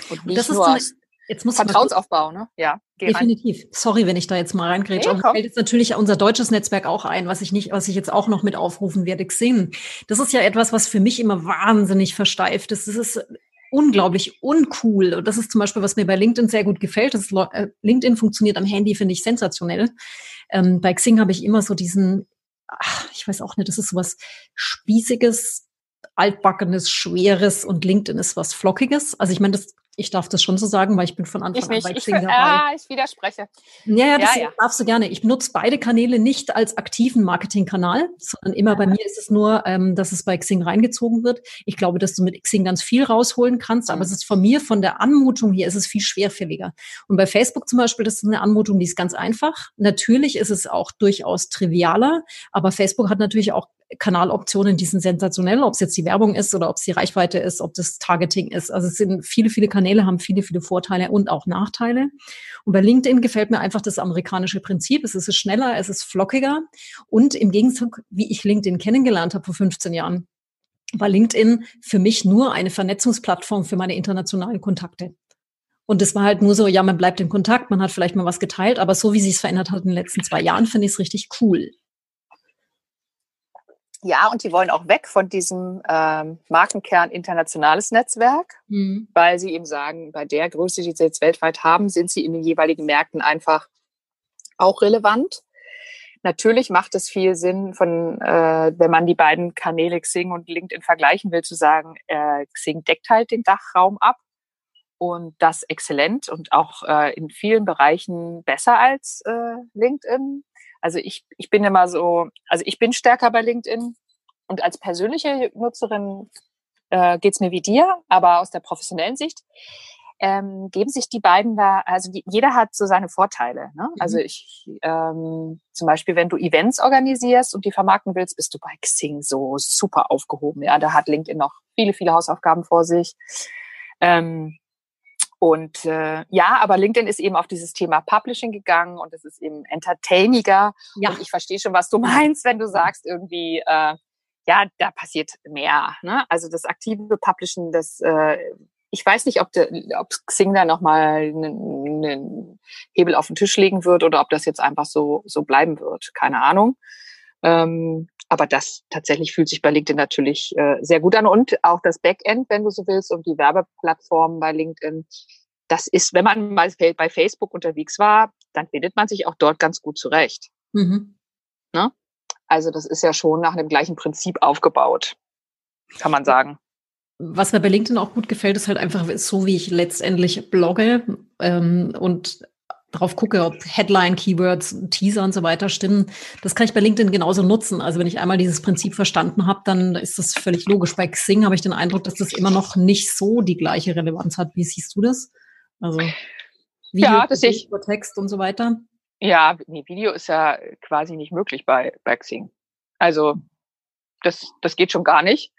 Und nicht das nur eine, jetzt muss Vertrauensaufbau, ne? Ja. Definitiv. Rein. Sorry, wenn ich da jetzt mal reingrätsche. Hey, fällt jetzt natürlich unser deutsches Netzwerk auch ein, was ich nicht, was ich jetzt auch noch mit aufrufen werde, Xing. Das ist ja etwas, was für mich immer wahnsinnig versteift ist. Das ist unglaublich uncool. Und das ist zum Beispiel, was mir bei LinkedIn sehr gut gefällt. Das äh, LinkedIn funktioniert am Handy, finde ich sensationell. Ähm, bei Xing habe ich immer so diesen ach, ich weiß auch nicht, das ist sowas Spießiges, altbackenes, schweres und LinkedIn ist was Flockiges. Also ich meine, das ich darf das schon so sagen, weil ich bin von Anfang ich an bei Xing dabei. Ah, ich widerspreche. Ja, ja, das ja, ja. darfst du gerne. Ich benutze beide Kanäle nicht als aktiven Marketingkanal, sondern immer bei mir ist es nur, ähm, dass es bei Xing reingezogen wird. Ich glaube, dass du mit Xing ganz viel rausholen kannst, aber mhm. es ist von mir, von der Anmutung hier, ist es viel schwerfälliger. Und bei Facebook zum Beispiel, das ist eine Anmutung, die ist ganz einfach. Natürlich ist es auch durchaus trivialer, aber Facebook hat natürlich auch Kanaloptionen, die sind sensationell, ob es jetzt die Werbung ist oder ob es die Reichweite ist, ob das Targeting ist. Also es sind viele, viele Kanäle, haben viele, viele Vorteile und auch Nachteile. Und bei LinkedIn gefällt mir einfach das amerikanische Prinzip. Es ist schneller, es ist flockiger und im Gegenzug, wie ich LinkedIn kennengelernt habe vor 15 Jahren, war LinkedIn für mich nur eine Vernetzungsplattform für meine internationalen Kontakte. Und es war halt nur so, ja, man bleibt in Kontakt, man hat vielleicht mal was geteilt, aber so wie sich es verändert hat in den letzten zwei Jahren, finde ich es richtig cool. Ja, und die wollen auch weg von diesem ähm, Markenkern internationales Netzwerk, mhm. weil sie eben sagen, bei der Größe, die sie jetzt weltweit haben, sind sie in den jeweiligen Märkten einfach auch relevant. Natürlich macht es viel Sinn, von, äh, wenn man die beiden Kanäle Xing und LinkedIn vergleichen will, zu sagen, äh, Xing deckt halt den Dachraum ab und das exzellent und auch äh, in vielen Bereichen besser als äh, LinkedIn. Also ich, ich bin immer so, also ich bin stärker bei LinkedIn und als persönliche Nutzerin äh, geht es mir wie dir, aber aus der professionellen Sicht ähm, geben sich die beiden da, also die, jeder hat so seine Vorteile. Ne? Mhm. Also ich ähm, zum Beispiel, wenn du Events organisierst und die vermarkten willst, bist du bei Xing so super aufgehoben. Ja, da hat LinkedIn noch viele, viele Hausaufgaben vor sich. Ähm, und äh, ja, aber LinkedIn ist eben auf dieses Thema Publishing gegangen und es ist eben entertainiger. Ja. Und ich verstehe schon, was du meinst, wenn du sagst irgendwie, äh, ja, da passiert mehr. Ne? Also das aktive Publishen, das äh, ich weiß nicht, ob, der, ob Xing da nochmal einen, einen Hebel auf den Tisch legen wird oder ob das jetzt einfach so, so bleiben wird. Keine Ahnung. Ähm, aber das tatsächlich fühlt sich bei LinkedIn natürlich äh, sehr gut an und auch das Backend, wenn du so willst, und die Werbeplattformen bei LinkedIn. Das ist, wenn man mal bei Facebook unterwegs war, dann findet man sich auch dort ganz gut zurecht. Mhm. Ne? Also das ist ja schon nach dem gleichen Prinzip aufgebaut, kann man sagen. Was mir bei LinkedIn auch gut gefällt, ist halt einfach so, wie ich letztendlich blogge ähm, und drauf gucke, ob Headline, Keywords, Teaser und so weiter stimmen. Das kann ich bei LinkedIn genauso nutzen. Also wenn ich einmal dieses Prinzip verstanden habe, dann ist das völlig logisch. Bei Xing habe ich den Eindruck, dass das immer noch nicht so die gleiche Relevanz hat. Wie siehst du das? Also Video, ja, das ich. Text und so weiter. Ja, nee, Video ist ja quasi nicht möglich bei, bei Xing. Also das, das geht schon gar nicht.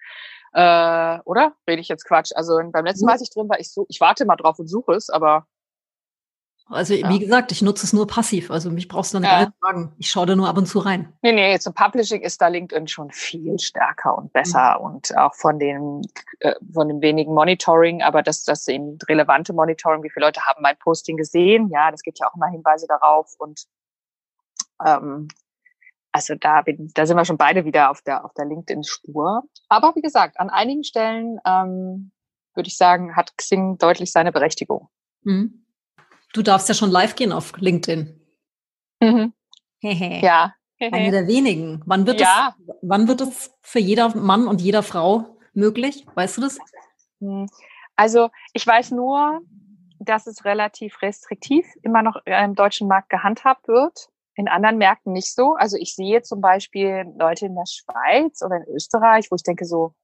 Äh, oder? Rede ich jetzt Quatsch? Also beim letzten Mal, als ich drin war, ich, so, ich warte mal drauf und suche es, aber Also ja. wie gesagt, ich nutze es nur passiv. Also mich brauchst du dann ja. nicht fragen. Ich schaue da nur ab und zu rein. Nee, nee, zum Publishing ist da LinkedIn schon viel stärker und besser mhm. und auch von den äh, von dem wenigen Monitoring, aber das das eben relevante Monitoring, wie viele Leute haben mein Posting gesehen? Ja, das gibt ja auch immer Hinweise darauf und ähm, also da, bin, da sind wir schon beide wieder auf der, auf der LinkedIn-Spur. Aber wie gesagt, an einigen Stellen ähm, würde ich sagen, hat Xing deutlich seine Berechtigung. Mhm. Du darfst ja schon live gehen auf LinkedIn. Mhm. ja. Eine der wenigen. Wann wird, ja. das, wann wird das für jeder Mann und jeder Frau möglich? Weißt du das? Hm. Also ich weiß nur, dass es relativ restriktiv immer noch im deutschen Markt gehandhabt wird in anderen Märkten nicht so. Also ich sehe zum Beispiel Leute in der Schweiz oder in Österreich, wo ich denke so,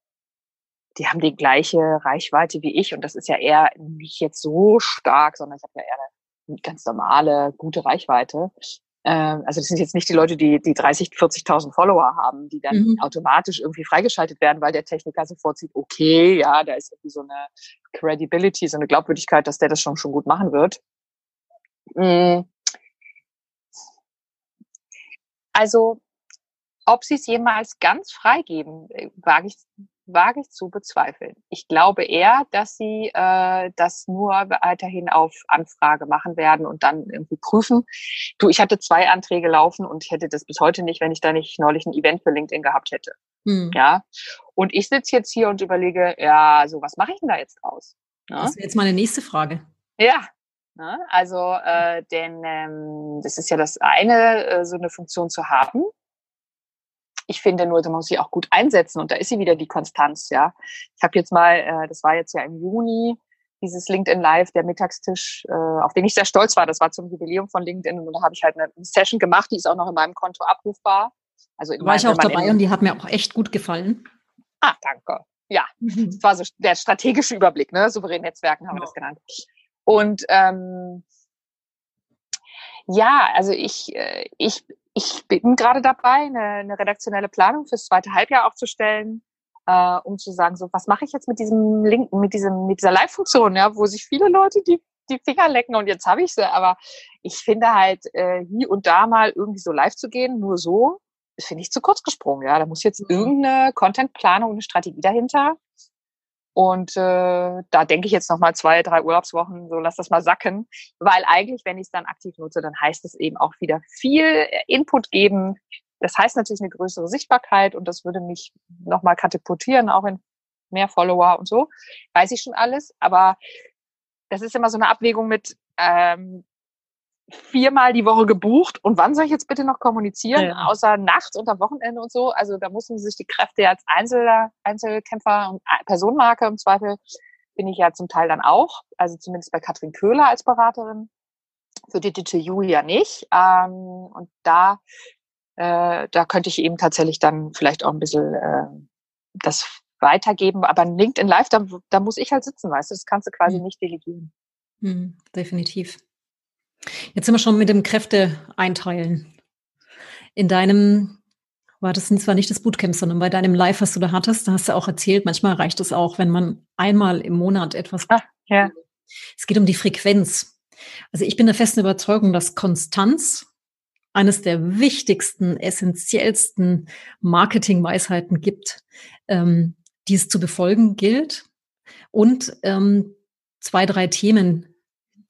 die haben die gleiche Reichweite wie ich und das ist ja eher nicht jetzt so stark, sondern ich habe ja eher eine ganz normale, gute Reichweite. Ähm, also das sind jetzt nicht die Leute, die die 30, 40.000 Follower haben, die dann mhm. automatisch irgendwie freigeschaltet werden, weil der Techniker sofort sieht, okay, ja, da ist irgendwie so eine Credibility, so eine Glaubwürdigkeit, dass der das schon schon gut machen wird. Mhm. Also, ob sie es jemals ganz freigeben, äh, wage ich, wage ich zu bezweifeln. Ich glaube eher, dass sie äh, das nur weiterhin auf Anfrage machen werden und dann irgendwie prüfen. Du, ich hatte zwei Anträge laufen und ich hätte das bis heute nicht, wenn ich da nicht neulich ein Event für LinkedIn gehabt hätte. Hm. Ja. Und ich sitze jetzt hier und überlege, ja, so was mache ich denn da jetzt draus? Ja? Das wäre jetzt meine nächste Frage. Ja? Also, äh, denn ähm, das ist ja das eine, äh, so eine Funktion zu haben. Ich finde nur, man muss sie auch gut einsetzen und da ist sie wieder die Konstanz, ja. Ich habe jetzt mal, äh, das war jetzt ja im Juni, dieses LinkedIn Live, der Mittagstisch, äh, auf den ich sehr stolz war. Das war zum Jubiläum von LinkedIn und da habe ich halt eine Session gemacht, die ist auch noch in meinem Konto abrufbar. Also in war mein, ich auch dabei und die hat mir auch echt gut gefallen. Ah, danke. Ja, mhm. das war so der strategische Überblick, ne? Souverän Netzwerken haben genau. wir das genannt. Und ähm, ja, also ich, äh, ich, ich bin gerade dabei, eine, eine redaktionelle Planung fürs zweite Halbjahr aufzustellen, äh, um zu sagen, so was mache ich jetzt mit diesem Link, mit diesem, mit dieser Live-Funktion, ja, wo sich viele Leute die die Finger lecken und jetzt habe ich sie. Aber ich finde halt äh, hier und da mal irgendwie so live zu gehen, nur so, finde ich zu kurz gesprungen. Ja, da muss jetzt mhm. irgendeine Contentplanung, eine Strategie dahinter. Und äh, da denke ich jetzt noch mal zwei, drei Urlaubswochen, so lass das mal sacken, weil eigentlich, wenn ich es dann aktiv nutze, dann heißt es eben auch wieder viel äh, Input geben. Das heißt natürlich eine größere Sichtbarkeit und das würde mich noch mal katapultieren, auch in mehr Follower und so. Weiß ich schon alles, aber das ist immer so eine Abwägung mit, ähm, viermal die Woche gebucht und wann soll ich jetzt bitte noch kommunizieren, ja. außer nachts und am Wochenende und so. Also da müssen sich die Kräfte ja als Einzeler, Einzelkämpfer und Personenmarke im Zweifel bin ich ja zum Teil dann auch, also zumindest bei Katrin Köhler als Beraterin, für Digital You ja nicht. Ähm, und da, äh, da könnte ich eben tatsächlich dann vielleicht auch ein bisschen äh, das weitergeben. Aber LinkedIn Live, da, da muss ich halt sitzen, weißt du, das kannst du quasi mhm. nicht delegieren. Mhm, definitiv. Jetzt sind wir schon mit dem Kräfte einteilen. In deinem, war das zwar nicht das Bootcamp, sondern bei deinem Live, was du da hattest, da hast du auch erzählt, manchmal reicht es auch, wenn man einmal im Monat etwas. Ah, ja. Es geht um die Frequenz. Also ich bin der festen Überzeugung, dass Konstanz eines der wichtigsten, essentiellsten Marketingweisheiten gibt, ähm, die es zu befolgen gilt. Und ähm, zwei, drei Themen,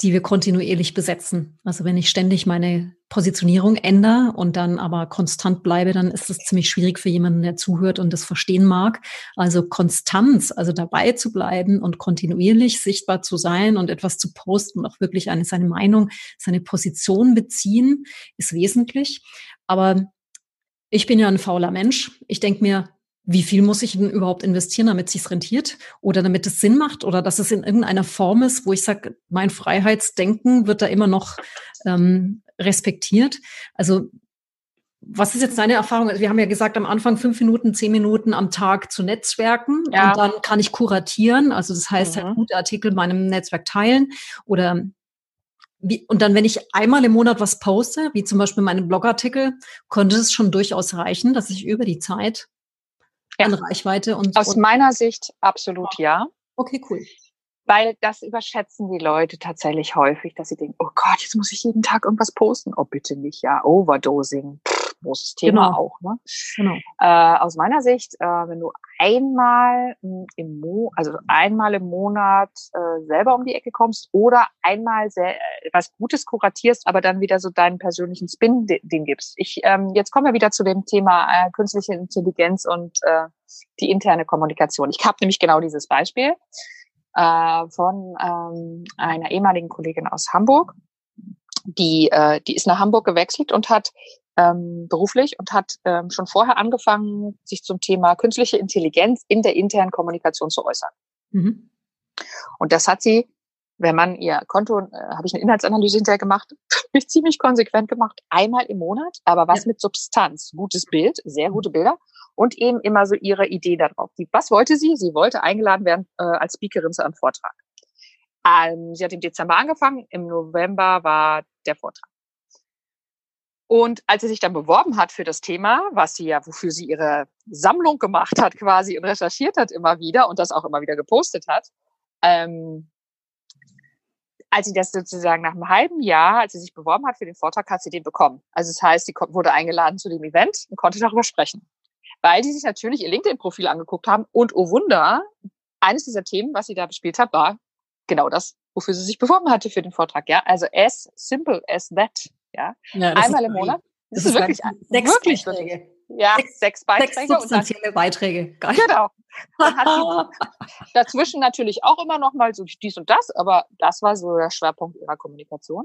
die wir kontinuierlich besetzen. Also wenn ich ständig meine Positionierung ändere und dann aber konstant bleibe, dann ist es ziemlich schwierig für jemanden, der zuhört und das verstehen mag. Also Konstanz, also dabei zu bleiben und kontinuierlich sichtbar zu sein und etwas zu posten und auch wirklich eine, seine Meinung, seine Position beziehen, ist wesentlich. Aber ich bin ja ein fauler Mensch. Ich denke mir, wie viel muss ich denn überhaupt investieren, damit es sich rentiert oder damit es Sinn macht oder dass es in irgendeiner Form ist, wo ich sage, mein Freiheitsdenken wird da immer noch ähm, respektiert. Also was ist jetzt deine Erfahrung? Wir haben ja gesagt, am Anfang fünf Minuten, zehn Minuten am Tag zu Netzwerken ja. und dann kann ich kuratieren. Also das heißt, halt mhm. halt gute Artikel meinem Netzwerk teilen oder wie, und dann, wenn ich einmal im Monat was poste, wie zum Beispiel meinen Blogartikel, konnte es schon durchaus reichen, dass ich über die Zeit ja. an Reichweite und aus und meiner Sicht absolut ja. Okay, cool. Weil das überschätzen die Leute tatsächlich häufig, dass sie denken, oh Gott, jetzt muss ich jeden Tag irgendwas posten. Oh, bitte nicht, ja, Overdosing. Pff, großes Thema genau. auch. Ne? Genau. Äh, aus meiner Sicht, äh, wenn du einmal im Mo also einmal im Monat äh, selber um die Ecke kommst oder einmal sehr, was Gutes kuratierst, aber dann wieder so deinen persönlichen Spin den gibst. Ich ähm, jetzt kommen wir wieder zu dem Thema äh, künstliche Intelligenz und äh, die interne Kommunikation. Ich habe nämlich genau dieses Beispiel äh, von ähm, einer ehemaligen Kollegin aus Hamburg. Die, äh, die ist nach Hamburg gewechselt und hat ähm, beruflich und hat ähm, schon vorher angefangen, sich zum Thema künstliche Intelligenz in der internen Kommunikation zu äußern. Mhm. Und das hat sie, wenn man ihr Konto, äh, habe ich eine Inhaltsanalyse hinterher gemacht, ziemlich konsequent gemacht, einmal im Monat, aber was ja. mit Substanz, gutes Bild, sehr gute Bilder und eben immer so ihre Idee darauf. Die, was wollte sie? Sie wollte eingeladen werden äh, als Speakerin zu einem Vortrag. Ähm, sie hat im Dezember angefangen, im November war der Vortrag. Und als sie sich dann beworben hat für das Thema, was sie ja, wofür sie ihre Sammlung gemacht hat quasi und recherchiert hat immer wieder und das auch immer wieder gepostet hat, ähm, als sie das sozusagen nach einem halben Jahr, als sie sich beworben hat für den Vortrag, hat sie den bekommen. Also das heißt, sie wurde eingeladen zu dem Event und konnte darüber sprechen. Weil die sich natürlich ihr LinkedIn-Profil angeguckt haben und oh Wunder, eines dieser Themen, was sie da bespielt hat, war genau das, wofür sie sich beworben hatte für den Vortrag. Ja, also as simple as that. Ja, ja einmal im Monat. Das, das ist, wirklich sechs wirklich, Beiträge. Ja, sechs, sechs Beiträge. Sechs substanzielle dann, Beiträge. Geil. Genau. dazwischen natürlich auch immer noch mal so dies und das, aber das war so der Schwerpunkt ihrer Kommunikation.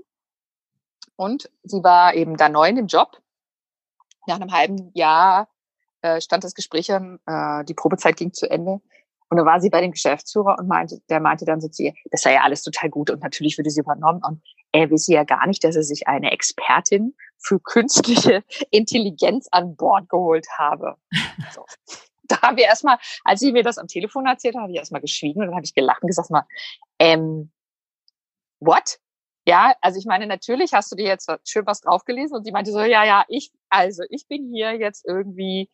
Und sie war eben da neu in dem Job. Nach einem halben Jahr äh, stand das Gespräch an, äh, die Probezeit ging zu Ende. Und dann war sie bei dem Geschäftsführer und meinte, der meinte dann so zu ihr, das sei ja alles total gut und natürlich würde sie übernommen. Und er wisse ja gar nicht, dass er sich eine Expertin für künstliche Intelligenz an Bord geholt habe. So. Da haben wir erstmal, als sie mir das am Telefon erzählt hat, habe ich erstmal geschwiegen und dann habe ich gelacht und gesagt mal, ähm, what? Ja, also ich meine, natürlich hast du dir jetzt schön was draufgelesen und sie meinte so, ja, ja, ich, also ich bin hier jetzt irgendwie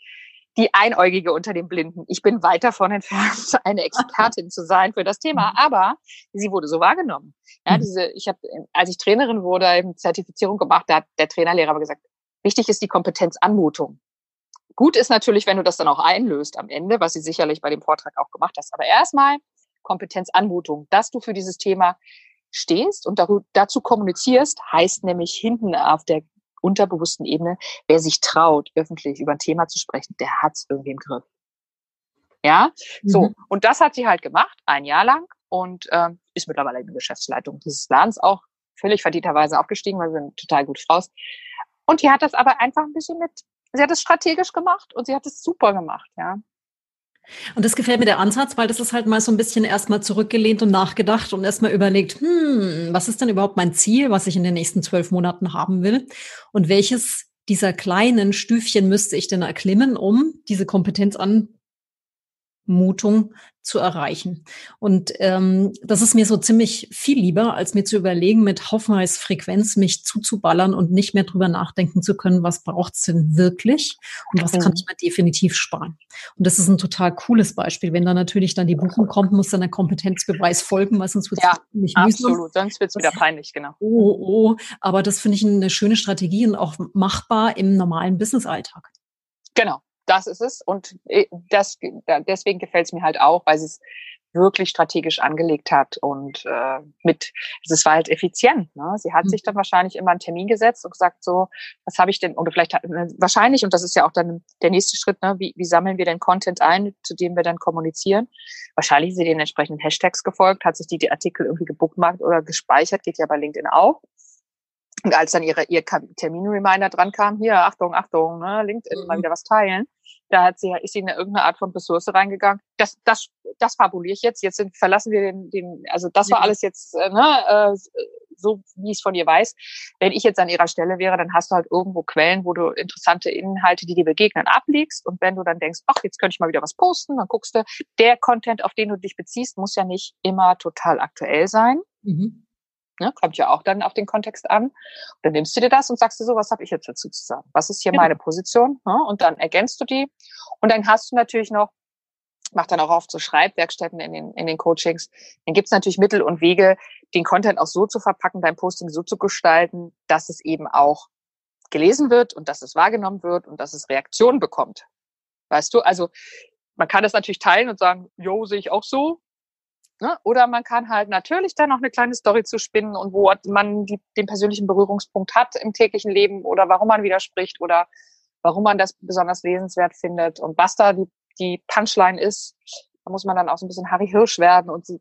die Einäugige unter den Blinden. Ich bin weit davon entfernt, eine Expertin zu sein für das Thema, mhm. aber sie wurde so wahrgenommen. Ja, mhm. diese, ich habe, als ich Trainerin wurde, eben Zertifizierung gemacht, da hat der Trainerlehrer aber gesagt, wichtig ist die Kompetenzanmutung. Gut ist natürlich, wenn du das dann auch einlöst am Ende, was sie sicherlich bei dem Vortrag auch gemacht hast. Aber erstmal Kompetenzanmutung, dass du für dieses Thema stehst und dazu kommunizierst, heißt nämlich hinten auf der unterbewussten Ebene, wer sich traut, öffentlich über ein Thema zu sprechen, der hat es irgendwie im Griff. Ja, mhm. so. Und das hat sie halt gemacht, ein Jahr lang und äh, ist mittlerweile in der Geschäftsleitung dieses Ladens auch völlig verdienterweise aufgestiegen, weil sie eine total gute Frau ist. Und die hat das aber einfach ein bisschen mit, sie hat es strategisch gemacht und sie hat es super gemacht, ja. Und das gefällt mir der Ansatz, weil das ist halt mal so ein bisschen erstmal zurückgelehnt und nachgedacht und erstmal überlegt, hm, was ist denn überhaupt mein Ziel, was ich in den nächsten zwölf Monaten haben will? Und welches dieser kleinen Stüfchen müsste ich denn erklimmen, um diese Kompetenz an Mutung zu erreichen. Und ähm, das ist mir so ziemlich viel lieber, als mir zu überlegen, mit haufenweise Frequenz mich zuzuballern und nicht mehr drüber nachdenken zu können, was braucht's denn wirklich und was mhm. kann ich mir definitiv sparen. Und das ist ein total cooles Beispiel. Wenn da natürlich dann die Buchung kommt, muss dann der Kompetenzbeweis folgen, weil sonst wird ja, nicht absolut. Mühsam. Sonst wird's wieder peinlich, genau. Oh, oh, aber das finde ich eine schöne Strategie und auch machbar im normalen Businessalltag. Genau das ist es. Und äh, das, deswegen gefällt es mir halt auch, weil sie es wirklich strategisch angelegt hat und äh, mit, es war halt effizient. Ne? Sie hat mhm. sich dann wahrscheinlich immer einen Termin gesetzt und gesagt, so, was habe ich denn, oder vielleicht äh, wahrscheinlich, und das ist ja auch dann der nächste Schritt, ne? wie, wie sammeln wir denn Content ein, zu dem wir dann kommunizieren? Wahrscheinlich ist sie den entsprechenden Hashtags gefolgt, hat sich die, die Artikel irgendwie gebookmarkt oder gespeichert, geht ja bei LinkedIn auch. Und als dann ihre, ihr Termin-Reminder dran kam, hier, Achtung, Achtung, ne, LinkedIn mhm. mal wieder was teilen, da hat sie, ist sie in irgendeine Art von Ressource reingegangen. Das, das, das fabuliere ich jetzt. Jetzt sind, verlassen wir den, den, also das war alles jetzt, äh, ne, äh, so wie ich es von ihr weiß. Wenn ich jetzt an ihrer Stelle wäre, dann hast du halt irgendwo Quellen, wo du interessante Inhalte, die dir begegnen, ablegst. Und wenn du dann denkst, ach, jetzt könnte ich mal wieder was posten, dann guckst du, der Content, auf den du dich beziehst, muss ja nicht immer total aktuell sein. Mhm. Ne, kommt ja auch dann auf den Kontext an. Und dann nimmst du dir das und sagst dir so, was habe ich jetzt dazu zu sagen? Was ist hier genau. meine Position? Ne? Und dann ergänzt du die. Und dann hast du natürlich noch mache dann auch oft so Schreibwerkstätten in den, in den Coachings. Dann gibt es natürlich Mittel und Wege, den Content auch so zu verpacken, dein Posting so zu gestalten, dass es eben auch gelesen wird und dass es wahrgenommen wird und dass es Reaktionen bekommt. Weißt du, also man kann das natürlich teilen und sagen, jo, sehe ich auch so. Ne? Oder man kann halt natürlich dann noch eine kleine Story zu spinnen und wo man die, den persönlichen Berührungspunkt hat im täglichen Leben oder warum man widerspricht oder warum man das besonders lesenswert findet und was da die, die Punchline ist. Da muss man dann auch so ein bisschen Harry Hirsch werden und sie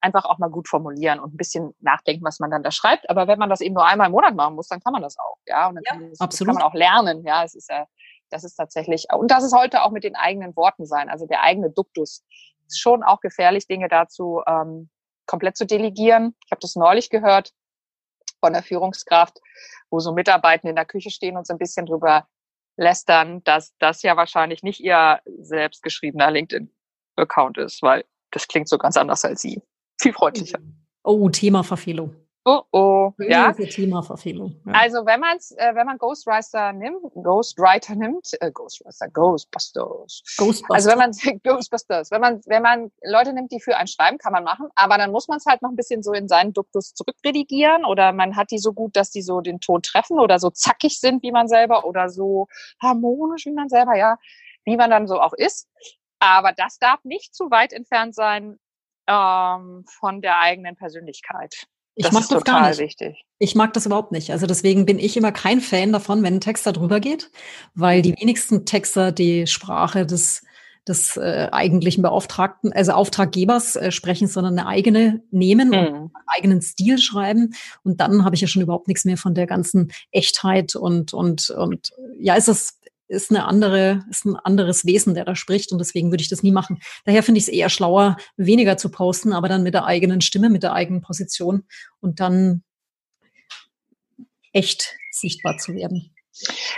einfach auch mal gut formulieren und ein bisschen nachdenken, was man dann da schreibt. Aber wenn man das eben nur einmal im Monat machen muss, dann kann man das auch. Ja, und dann ja, kann, das, kann man auch lernen. Ja, es ist ja, das ist tatsächlich, und das ist heute auch mit den eigenen Worten sein, also der eigene Duktus. Ist schon auch gefährlich, Dinge dazu ähm, komplett zu delegieren. Ich habe das neulich gehört von der Führungskraft, wo so Mitarbeiter in der Küche stehen und so ein bisschen drüber lästern, dass das ja wahrscheinlich nicht ihr selbstgeschriebener LinkedIn-Account ist, weil das klingt so ganz anders als sie. Viel freundlicher. Oh, Thema Verfehlung. Oh, oh, ja. Themaverfehlung. Ja. Also wenn man äh, wenn man Ghostwriter nimmt, Ghostwriter nimmt, äh, Ghostwriter, Ghostbusters. Ghostbusters. Also wenn man Ghostbusters, wenn man wenn man Leute nimmt, die für ein Schreiben, kann man machen, aber dann muss man es halt noch ein bisschen so in seinen Duktus zurückredigieren oder man hat die so gut, dass die so den Ton treffen oder so zackig sind wie man selber oder so harmonisch wie man selber, ja, wie man dann so auch ist. Aber das darf nicht zu weit entfernt sein ähm, von der eigenen Persönlichkeit. Ich das mag ist das total gar nicht. wichtig. Ich mag das überhaupt nicht. Also deswegen bin ich immer kein Fan davon, wenn ein Texter drüber geht, weil die wenigsten Texter die Sprache des des äh, eigentlichen Beauftragten, also Auftraggebers äh, sprechen, sondern eine eigene nehmen mhm. und einen eigenen Stil schreiben. Und dann habe ich ja schon überhaupt nichts mehr von der ganzen Echtheit und und und ja, ist das ist eine andere, ist ein anderes Wesen, der da spricht und deswegen würde ich das nie machen. Daher finde ich es eher schlauer, weniger zu posten, aber dann mit der eigenen Stimme, mit der eigenen Position und dann echt sichtbar zu werden.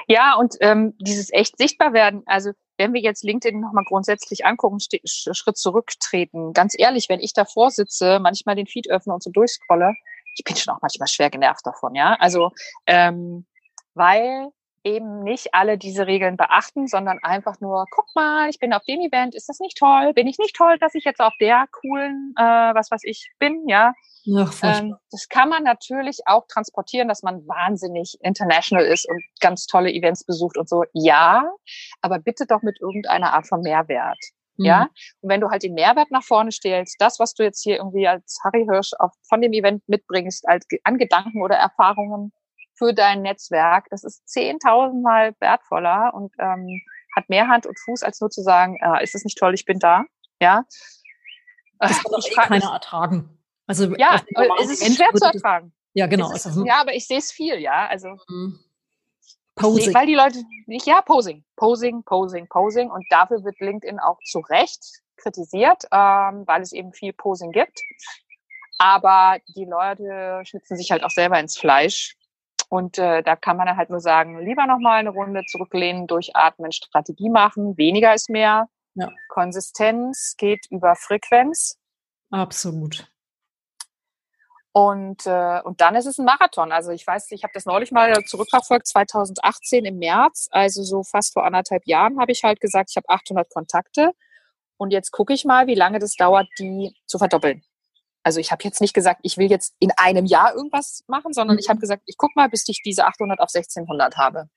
Ja, und ähm, dieses echt sichtbar werden, also wenn wir jetzt LinkedIn nochmal grundsätzlich angucken, Schritt zurücktreten, ganz ehrlich, wenn ich davor sitze, manchmal den Feed öffne und so durchscrolle, ich bin schon auch manchmal schwer genervt davon, ja. Also ähm, weil eben nicht alle diese Regeln beachten, sondern einfach nur, guck mal, ich bin auf dem Event, ist das nicht toll? Bin ich nicht toll, dass ich jetzt auf der coolen, äh, was weiß ich, bin, ja? Ach, ähm, das kann man natürlich auch transportieren, dass man wahnsinnig international ist und ganz tolle Events besucht und so. Ja, aber bitte doch mit irgendeiner Art von Mehrwert. Mhm. Ja, und wenn du halt den Mehrwert nach vorne stellst, das, was du jetzt hier irgendwie als Harry Hirsch auf, von dem Event mitbringst, als an Gedanken oder Erfahrungen, für dein Netzwerk. Das ist zehntausendmal wertvoller und ähm, hat mehr Hand und Fuß, als nur zu sagen, äh, ist es nicht toll, ich bin da. Ja. Das kann doch eh keiner ertragen. Also ja, es ist schwer zu ertragen. Ja, genau. Ist, also, ja, aber ich sehe es viel, ja. Also mhm. Posing. weil die Leute nicht, ja, Posing, Posing, Posing, Posing. Und dafür wird LinkedIn auch zu Recht kritisiert, ähm, weil es eben viel Posing gibt. Aber die Leute schnitzen sich halt auch selber ins Fleisch und äh, da kann man dann halt nur sagen, lieber nochmal eine Runde zurücklehnen, durchatmen, Strategie machen, weniger ist mehr. Ja. Konsistenz geht über Frequenz. Absolut. Und, äh, und dann ist es ein Marathon. Also ich weiß, ich habe das neulich mal zurückverfolgt, 2018 im März, also so fast vor anderthalb Jahren habe ich halt gesagt, ich habe 800 Kontakte. Und jetzt gucke ich mal, wie lange das dauert, die zu verdoppeln. Also ich habe jetzt nicht gesagt, ich will jetzt in einem Jahr irgendwas machen, sondern ich habe mhm. gesagt, ich guck mal, bis ich diese 800 auf 1600 habe.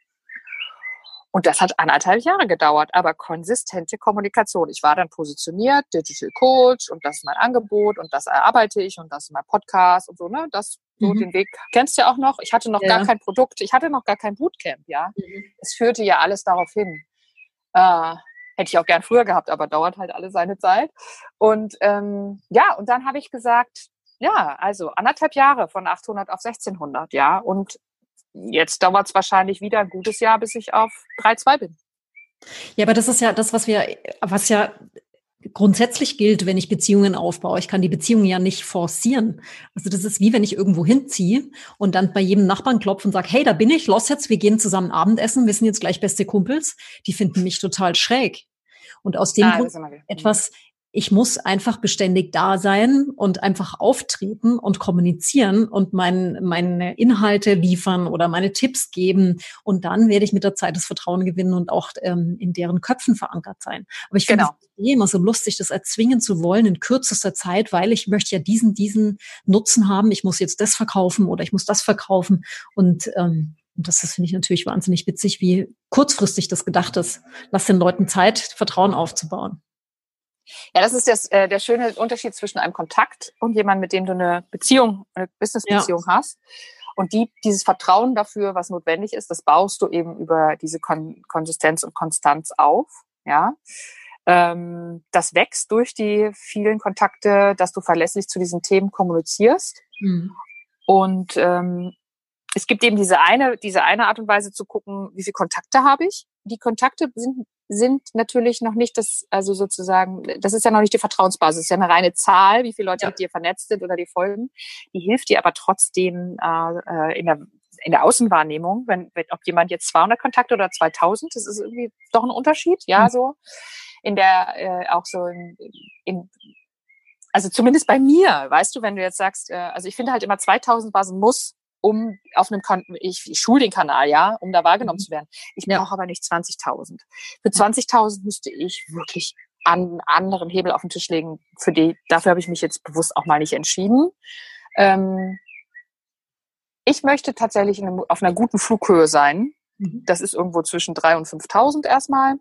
Und das hat anderthalb Jahre gedauert, aber konsistente Kommunikation. Ich war dann positioniert, Digital Coach und das ist mein Angebot und das erarbeite ich und das ist mein Podcast und so, ne? Das, so mhm. den Weg kennst du ja auch noch. Ich hatte noch ja. gar kein Produkt, ich hatte noch gar kein Bootcamp, ja. Mhm. Es führte ja alles darauf hin. Äh, Hätte ich auch gern früher gehabt, aber dauert halt alle seine Zeit. Und ähm, ja, und dann habe ich gesagt, ja, also anderthalb Jahre von 800 auf 1600, ja. Und jetzt dauert es wahrscheinlich wieder ein gutes Jahr, bis ich auf 3,2 bin. Ja, aber das ist ja das, was wir, was ja grundsätzlich gilt, wenn ich Beziehungen aufbaue. Ich kann die Beziehungen ja nicht forcieren. Also das ist wie wenn ich irgendwo hinziehe und dann bei jedem Nachbarn klopfe und sage, hey, da bin ich, los jetzt, wir gehen zusammen Abendessen, wir sind jetzt gleich beste Kumpels. Die finden mich total schräg. Und aus dem ah, Grund etwas ich muss einfach beständig da sein und einfach auftreten und kommunizieren und mein, meine Inhalte liefern oder meine Tipps geben. Und dann werde ich mit der Zeit das Vertrauen gewinnen und auch ähm, in deren Köpfen verankert sein. Aber ich finde genau. es immer so lustig, das erzwingen zu wollen in kürzester Zeit, weil ich möchte ja diesen, diesen Nutzen haben. Ich muss jetzt das verkaufen oder ich muss das verkaufen. Und ähm, und das, das finde ich natürlich wahnsinnig witzig, wie kurzfristig das gedacht ist. Lass den Leuten Zeit, Vertrauen aufzubauen. Ja, das ist das, äh, der schöne Unterschied zwischen einem Kontakt und jemandem, mit dem du eine Beziehung, eine Business-Beziehung ja. hast. Und die, dieses Vertrauen dafür, was notwendig ist, das baust du eben über diese Kon Konsistenz und Konstanz auf. Ja. Ähm, das wächst durch die vielen Kontakte, dass du verlässlich zu diesen Themen kommunizierst. Mhm. Und ähm, es gibt eben diese eine, diese eine Art und Weise zu gucken, wie viele Kontakte habe ich. Die Kontakte sind sind natürlich noch nicht das, also sozusagen, das ist ja noch nicht die Vertrauensbasis, das ist ja eine reine Zahl, wie viele Leute ja. mit dir vernetzt sind oder die folgen. Die hilft dir aber trotzdem äh, äh in der in der Außenwahrnehmung, wenn, wenn ob jemand jetzt 200 Kontakte oder 2000, das ist irgendwie doch ein Unterschied, ja, mhm. so in der äh, auch so in, in also zumindest bei mir, weißt du, wenn du jetzt sagst, äh, also ich finde halt immer 2000 war so ein Muss, um auf einem Kanal, ich, ich schule den Kanal, ja, um da wahrgenommen mhm. zu werden. Ich ja. brauche aber nicht 20.000. Für 20.000 müsste ich wirklich an anderen Hebel auf den Tisch legen. Für die, dafür habe ich mich jetzt bewusst auch mal nicht entschieden. Ähm, ich möchte tatsächlich einem, auf einer guten Flughöhe sein. Mhm. Das ist irgendwo zwischen 3.000 und 5.000 erstmal.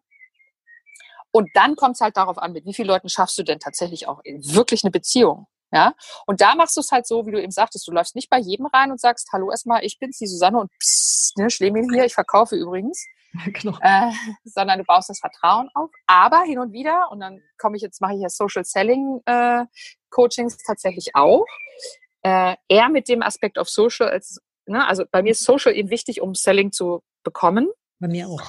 Und dann kommt es halt darauf an, mit wie vielen Leuten schaffst du denn tatsächlich auch wirklich eine Beziehung. Ja, und da machst du es halt so, wie du eben sagtest, du läufst nicht bei jedem rein und sagst, hallo erstmal, ich bin's, die Susanne und psst, ne, Schlemil hier, ich verkaufe übrigens. Genau. Äh, sondern du baust das Vertrauen auf. Aber hin und wieder, und dann komme ich jetzt, mache ich ja Social Selling äh, Coachings tatsächlich auch, äh, eher mit dem Aspekt auf Social als, ne, also bei mir ist Social eben wichtig, um Selling zu bekommen. Bei mir auch.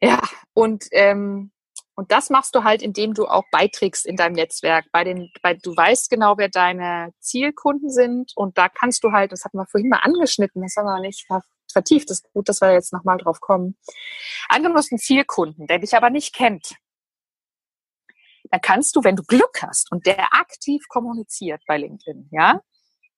Ja, und ähm, und das machst du halt, indem du auch beiträgst in deinem Netzwerk. Bei den, bei, du weißt genau, wer deine Zielkunden sind und da kannst du halt, das hatten wir vorhin mal angeschnitten, das haben wir nicht vertieft, das ist gut, dass wir jetzt nochmal drauf kommen. Angenommen, du hast einen Zielkunden, der dich aber nicht kennt. Dann kannst du, wenn du Glück hast und der aktiv kommuniziert bei LinkedIn, ja,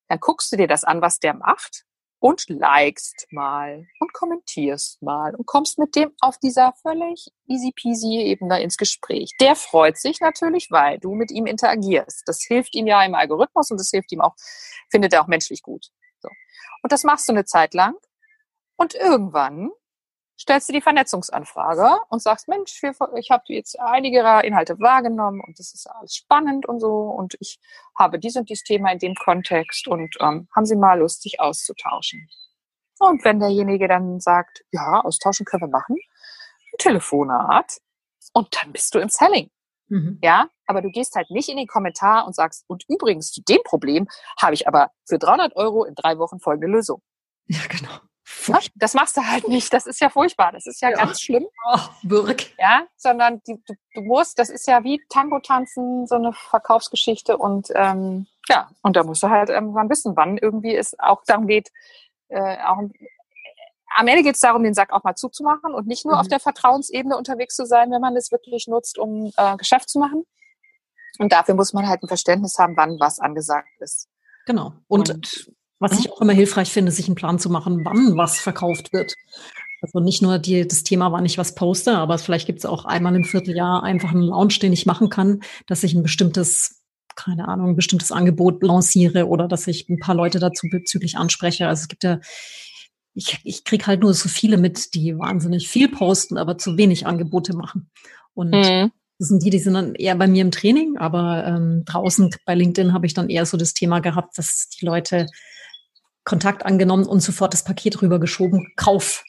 dann guckst du dir das an, was der macht und likest mal und kommentierst mal und kommst mit dem auf dieser völlig easy peasy Ebene ins Gespräch. Der freut sich natürlich, weil du mit ihm interagierst. Das hilft ihm ja im Algorithmus und das hilft ihm auch, findet er auch menschlich gut. So. Und das machst du eine Zeit lang und irgendwann stellst du die Vernetzungsanfrage und sagst, Mensch, ich habe jetzt einige Inhalte wahrgenommen und das ist alles spannend und so und ich habe dies und dies Thema in dem Kontext und ähm, haben Sie mal Lust, sich auszutauschen? Und wenn derjenige dann sagt, ja, austauschen können wir machen, ein Telefonat und dann bist du im Selling. Mhm. Ja, aber du gehst halt nicht in den Kommentar und sagst, und übrigens zu dem Problem habe ich aber für 300 Euro in drei Wochen folgende Lösung. Ja, genau. Ja, das machst du halt nicht. Das ist ja furchtbar. Das ist ja, ja. ganz schlimm. Oh, Birk. Ja, sondern die, du, du, musst, das ist ja wie Tango tanzen, so eine Verkaufsgeschichte und ähm, ja, und da musst du halt irgendwann wissen, wann irgendwie es auch darum geht, äh, auch am Ende geht es darum, den Sack auch mal zuzumachen und nicht nur mhm. auf der Vertrauensebene unterwegs zu sein, wenn man es wirklich nutzt, um äh, Geschäft zu machen. Und dafür muss man halt ein Verständnis haben, wann was angesagt ist. Genau. Und, und was ich auch immer hilfreich finde, sich einen Plan zu machen, wann was verkauft wird. Also nicht nur die, das Thema, wann ich was poste, aber vielleicht gibt es auch einmal im Vierteljahr einfach einen Launch, den ich machen kann, dass ich ein bestimmtes, keine Ahnung, ein bestimmtes Angebot lanciere oder dass ich ein paar Leute dazu bezüglich anspreche. Also es gibt ja, ich, ich kriege halt nur so viele mit, die wahnsinnig viel posten, aber zu wenig Angebote machen. Und mhm. Das sind die, die sind dann eher bei mir im Training, aber ähm, draußen bei LinkedIn habe ich dann eher so das Thema gehabt, dass die Leute Kontakt angenommen und sofort das Paket rübergeschoben, Kauf.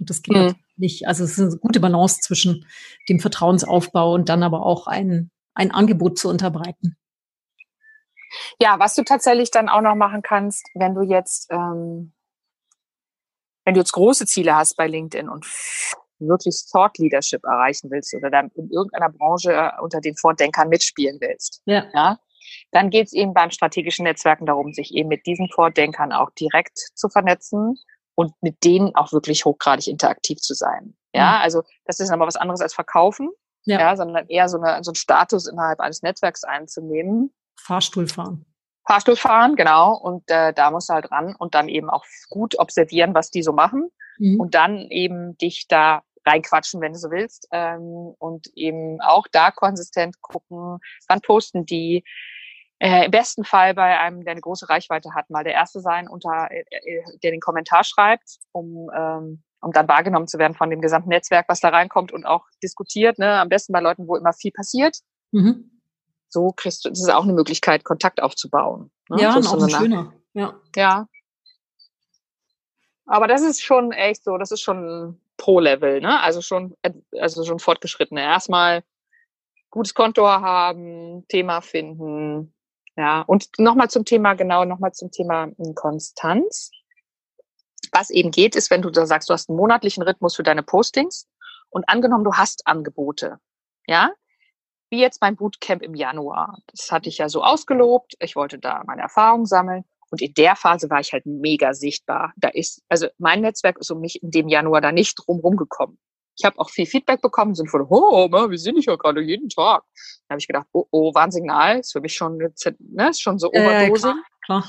Und das geht mhm. nicht. Also es ist eine gute Balance zwischen dem Vertrauensaufbau und dann aber auch ein, ein Angebot zu unterbreiten. Ja, was du tatsächlich dann auch noch machen kannst, wenn du jetzt, ähm, wenn du jetzt große Ziele hast bei LinkedIn und wirklich Thought Leadership erreichen willst oder dann in irgendeiner Branche äh, unter den Vordenkern mitspielen willst, ja. ja dann geht es eben beim strategischen Netzwerken darum, sich eben mit diesen Vordenkern auch direkt zu vernetzen und mit denen auch wirklich hochgradig interaktiv zu sein. Ja, mhm. also das ist aber was anderes als verkaufen. ja. ja sondern eher so, eine, so einen Status innerhalb eines Netzwerks einzunehmen. Fahrstuhl fahren. Fahrstuhl fahren, genau. Und äh, da musst du halt ran und dann eben auch gut observieren, was die so machen. Mhm. Und dann eben dich da reinquatschen, wenn du so willst. Ähm, und eben auch da konsistent gucken, wann posten die. Äh, Im besten Fall bei einem, der eine große Reichweite hat, mal der Erste sein, unter, äh, äh, der den Kommentar schreibt, um, ähm, um dann wahrgenommen zu werden von dem gesamten Netzwerk, was da reinkommt und auch diskutiert. Ne? Am besten bei Leuten, wo immer viel passiert. Mhm. So kriegst du, das ist auch eine Möglichkeit, Kontakt aufzubauen. Ne? Ja, so auch ein schöner. Ja. ja. Aber das ist schon echt so, das ist schon Pro-Level, ne? Also schon, also schon fortgeschrittene. Erstmal gutes Konto haben, Thema finden, ja. Und nochmal zum Thema, genau, nochmal zum Thema hm, Konstanz. Was eben geht, ist, wenn du da sagst, du hast einen monatlichen Rhythmus für deine Postings und angenommen, du hast Angebote, ja, wie jetzt mein Bootcamp im Januar. Das hatte ich ja so ausgelobt. Ich wollte da meine Erfahrungen sammeln. Und in der Phase war ich halt mega sichtbar. Da ist, also mein Netzwerk ist um mich in dem Januar da nicht drumherum gekommen. Ich habe auch viel Feedback bekommen, sind von, oh, wir sind ja gerade jeden Tag. Da habe ich gedacht, oh, oh, Warnsignal, ist für mich schon, ne, ist schon so Overdosing. Äh, klar, klar.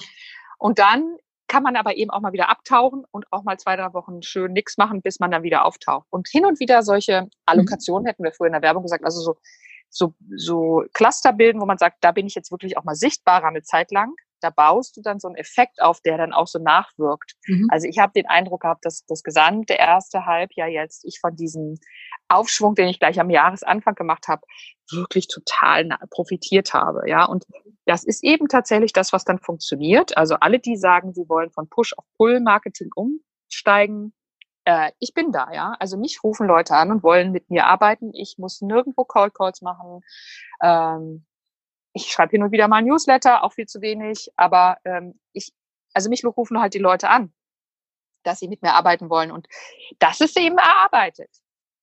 Und dann kann man aber eben auch mal wieder abtauchen und auch mal zwei, drei Wochen schön nichts machen, bis man dann wieder auftaucht. Und hin und wieder solche mhm. Allokationen, mhm. hätten wir früher in der Werbung gesagt, also so, so, so Cluster bilden, wo man sagt, da bin ich jetzt wirklich auch mal sichtbarer eine Zeit lang da baust du dann so einen Effekt auf, der dann auch so nachwirkt. Mhm. Also ich habe den Eindruck gehabt, dass das gesamte erste Halbjahr jetzt ich von diesem Aufschwung, den ich gleich am Jahresanfang gemacht habe, wirklich total profitiert habe. Ja, und das ist eben tatsächlich das, was dann funktioniert. Also alle, die sagen, sie wollen von Push auf Pull Marketing umsteigen, äh, ich bin da, ja. Also mich rufen Leute an und wollen mit mir arbeiten. Ich muss nirgendwo Call Calls machen. Ähm, ich schreibe hin und wieder mal ein Newsletter, auch viel zu wenig, aber ähm, ich, also mich rufen halt die Leute an, dass sie mit mir arbeiten wollen und das ist eben erarbeitet.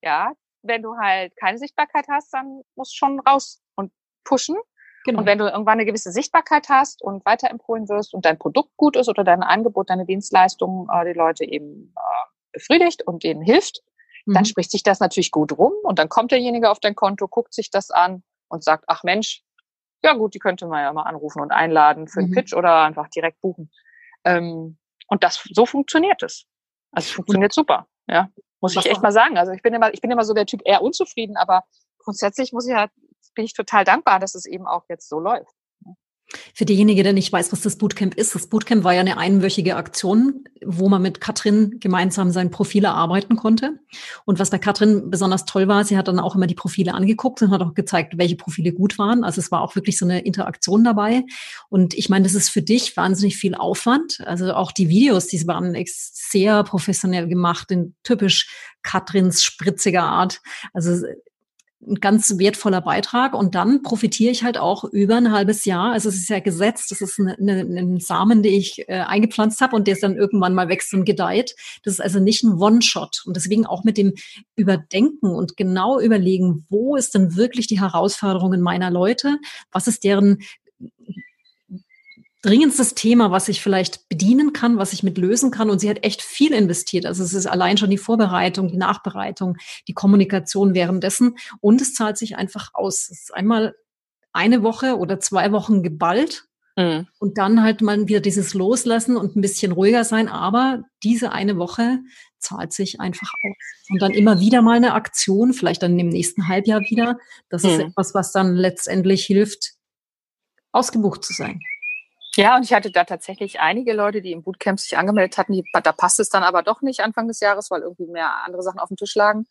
Ja, wenn du halt keine Sichtbarkeit hast, dann musst du schon raus und pushen. Genau. Und wenn du irgendwann eine gewisse Sichtbarkeit hast und weiterempfohlen wirst und dein Produkt gut ist oder dein Angebot, deine Dienstleistung äh, die Leute eben äh, befriedigt und denen hilft, mhm. dann spricht sich das natürlich gut rum und dann kommt derjenige auf dein Konto, guckt sich das an und sagt, ach Mensch, ja gut, die könnte man ja mal anrufen und einladen für einen mhm. Pitch oder einfach direkt buchen. Ähm, und das, so funktioniert es. Also es funktioniert super, ja. Muss ich echt mal sagen. Also ich bin immer, ich bin immer so der Typ eher unzufrieden, aber grundsätzlich muss ich halt, bin ich total dankbar, dass es eben auch jetzt so läuft. Für diejenige, der nicht weiß, was das Bootcamp ist, das Bootcamp war ja eine einwöchige Aktion, wo man mit Katrin gemeinsam sein Profil erarbeiten konnte. Und was bei Katrin besonders toll war, sie hat dann auch immer die Profile angeguckt und hat auch gezeigt, welche Profile gut waren. Also es war auch wirklich so eine Interaktion dabei. Und ich meine, das ist für dich wahnsinnig viel Aufwand. Also auch die Videos, die waren sehr professionell gemacht, in typisch Katrins spritziger Art. Also ein ganz wertvoller Beitrag. Und dann profitiere ich halt auch über ein halbes Jahr. Also es ist ja gesetzt, das ist eine, eine, ein Samen, den ich äh, eingepflanzt habe und der dann irgendwann mal wächst und gedeiht. Das ist also nicht ein One-Shot. Und deswegen auch mit dem Überdenken und genau überlegen, wo ist denn wirklich die Herausforderungen meiner Leute? Was ist deren dringendstes Thema, was ich vielleicht bedienen kann, was ich mit lösen kann. Und sie hat echt viel investiert. Also es ist allein schon die Vorbereitung, die Nachbereitung, die Kommunikation währenddessen. Und es zahlt sich einfach aus. Es ist einmal eine Woche oder zwei Wochen geballt. Mhm. Und dann halt mal wieder dieses Loslassen und ein bisschen ruhiger sein. Aber diese eine Woche zahlt sich einfach aus. Und dann immer wieder mal eine Aktion, vielleicht dann im nächsten Halbjahr wieder. Das mhm. ist etwas, was dann letztendlich hilft, ausgebucht zu sein. Ja, und ich hatte da tatsächlich einige Leute, die im Bootcamp sich angemeldet hatten, die, da passt es dann aber doch nicht Anfang des Jahres, weil irgendwie mehr andere Sachen auf dem Tisch lagen.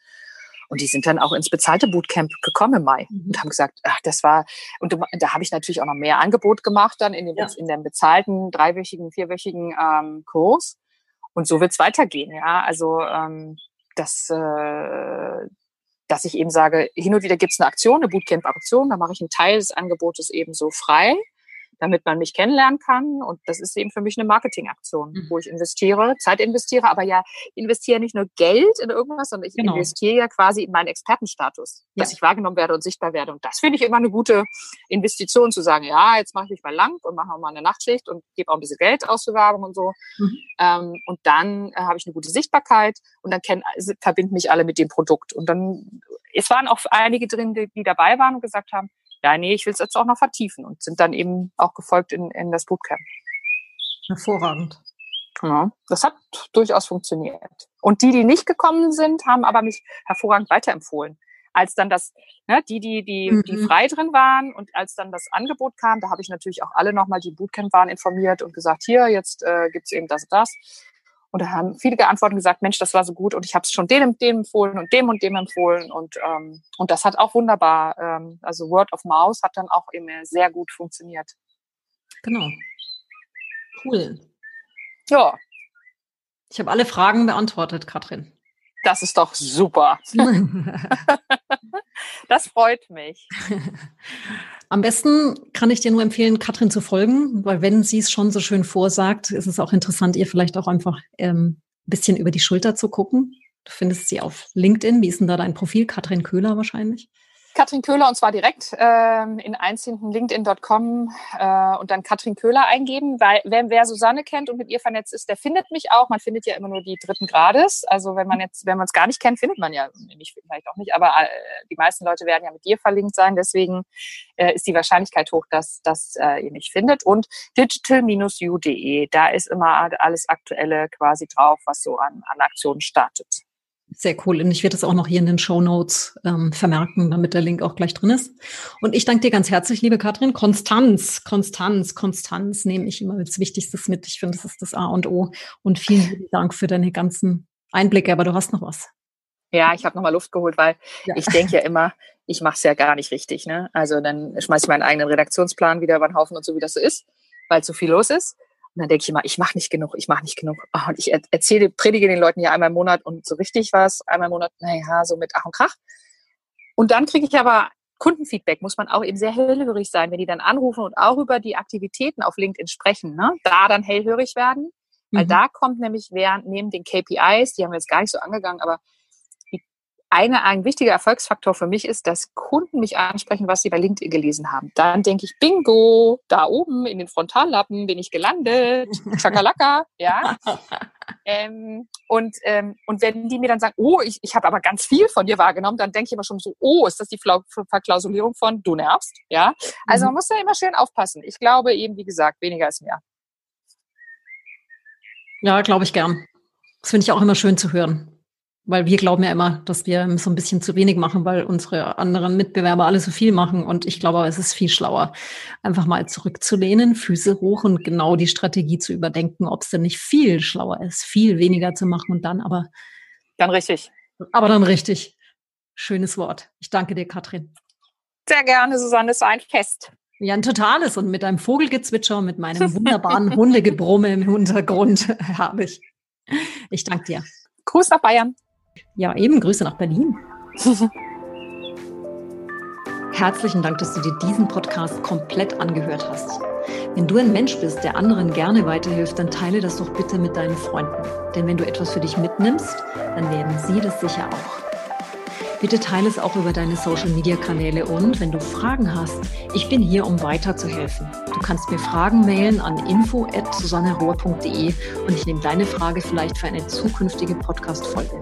Und die sind dann auch ins bezahlte Bootcamp gekommen im Mai mhm. und haben gesagt, ach, das war, und da habe ich natürlich auch noch mehr Angebot gemacht dann in dem, ja. in dem bezahlten dreiwöchigen, vierwöchigen ähm, Kurs. Und so wird es weitergehen, ja. Also ähm, das, äh, dass ich eben sage, hin und wieder gibt es eine Aktion, eine Bootcamp-Aktion, da mache ich einen Teil des Angebotes eben so frei damit man mich kennenlernen kann. Und das ist eben für mich eine Marketingaktion, mhm. wo ich investiere, Zeit investiere, aber ja, investiere nicht nur Geld in irgendwas, sondern ich genau. investiere ja quasi in meinen Expertenstatus, ja. dass ich wahrgenommen werde und sichtbar werde. Und das finde ich immer eine gute Investition, zu sagen, ja, jetzt mache ich mich mal lang und mache mal eine Nachtschicht und gebe auch ein bisschen Geld aus für Werbung und so. Mhm. Ähm, und dann äh, habe ich eine gute Sichtbarkeit und dann kenn, verbinden mich alle mit dem Produkt. Und dann es waren auch einige drin, die, die dabei waren und gesagt haben, ja, nee, ich will es jetzt auch noch vertiefen und sind dann eben auch gefolgt in, in das Bootcamp. Hervorragend. Ja, das hat durchaus funktioniert. Und die, die nicht gekommen sind, haben aber mich hervorragend weiterempfohlen. Als dann das, ne, die, die, die, mhm. die frei drin waren und als dann das Angebot kam, da habe ich natürlich auch alle nochmal, die Bootcamp waren, informiert und gesagt, hier, jetzt äh, gibt's eben das und das. Und da haben viele geantwortet und gesagt, Mensch, das war so gut und ich habe es schon dem und dem empfohlen und dem und dem empfohlen und ähm, und das hat auch wunderbar, ähm, also Word of Mouse hat dann auch eben sehr gut funktioniert. Genau. Cool. Ja. Ich habe alle Fragen beantwortet, Katrin. Das ist doch super. das freut mich. Am besten kann ich dir nur empfehlen, Katrin zu folgen, weil wenn sie es schon so schön vorsagt, ist es auch interessant, ihr vielleicht auch einfach ähm, ein bisschen über die Schulter zu gucken. Du findest sie auf LinkedIn. Wie ist denn da dein Profil? Katrin Köhler wahrscheinlich. Katrin Köhler und zwar direkt ähm, in einzelnen LinkedIn.com äh, und dann Katrin Köhler eingeben, weil wer, wer Susanne kennt und mit ihr vernetzt ist, der findet mich auch. Man findet ja immer nur die dritten Grades. Also wenn man jetzt, wenn man es gar nicht kennt, findet man ja mich vielleicht auch nicht, aber äh, die meisten Leute werden ja mit dir verlinkt sein. Deswegen äh, ist die Wahrscheinlichkeit hoch, dass, dass äh, ihr mich findet. Und digital-u.de, da ist immer alles Aktuelle quasi drauf, was so an, an Aktionen startet. Sehr cool. Und ich werde das auch noch hier in den Show Notes ähm, vermerken, damit der Link auch gleich drin ist. Und ich danke dir ganz herzlich, liebe Katrin. Konstanz, Konstanz, Konstanz nehme ich immer als Wichtigstes mit. Ich finde, das ist das A und O. Und vielen Dank für deine ganzen Einblicke. Aber du hast noch was. Ja, ich habe nochmal Luft geholt, weil ja. ich denke ja immer, ich mache es ja gar nicht richtig. Ne? Also dann schmeiße ich meinen eigenen Redaktionsplan wieder über den Haufen und so, wie das so ist, weil zu viel los ist. Und dann denke ich immer, ich mache nicht genug, ich mache nicht genug. Oh, und ich erzähle, predige den Leuten ja einmal im Monat und so richtig was, einmal im Monat, naja, so mit Ach und Krach. Und dann kriege ich aber Kundenfeedback, muss man auch eben sehr hellhörig sein, wenn die dann anrufen und auch über die Aktivitäten auf LinkedIn sprechen, ne? da dann hellhörig werden. Weil mhm. da kommt nämlich während neben den KPIs, die haben wir jetzt gar nicht so angegangen, aber eine, ein wichtiger Erfolgsfaktor für mich ist, dass Kunden mich ansprechen, was sie bei LinkedIn gelesen haben. Dann denke ich, bingo, da oben in den Frontallappen bin ich gelandet, Chakalaka, ja. ähm, und, ähm, und wenn die mir dann sagen, oh, ich, ich habe aber ganz viel von dir wahrgenommen, dann denke ich immer schon so, oh, ist das die Verklausulierung von du nervst, ja. Also mhm. man muss da immer schön aufpassen. Ich glaube eben, wie gesagt, weniger ist mehr. Ja, glaube ich gern. Das finde ich auch immer schön zu hören. Weil wir glauben ja immer, dass wir so ein bisschen zu wenig machen, weil unsere anderen Mitbewerber alle so viel machen. Und ich glaube, es ist viel schlauer, einfach mal zurückzulehnen, Füße hoch und genau die Strategie zu überdenken, ob es denn nicht viel schlauer ist, viel weniger zu machen und dann aber. Dann richtig. Aber dann richtig. Schönes Wort. Ich danke dir, Katrin. Sehr gerne, Susanne. Es war ein Fest. Ja, ein totales. Und mit einem Vogelgezwitscher und mit meinem wunderbaren Hundegebrumme im Hintergrund habe ich. Ich danke dir. Gruß nach Bayern. Ja, eben Grüße nach Berlin. Herzlichen Dank, dass du dir diesen Podcast komplett angehört hast. Wenn du ein Mensch bist, der anderen gerne weiterhilft, dann teile das doch bitte mit deinen Freunden. Denn wenn du etwas für dich mitnimmst, dann werden sie das sicher auch. Bitte teile es auch über deine Social-Media-Kanäle und wenn du Fragen hast, ich bin hier, um weiterzuhelfen. Du kannst mir Fragen mailen an info.susannerohr.de und ich nehme deine Frage vielleicht für eine zukünftige Podcast-Folge.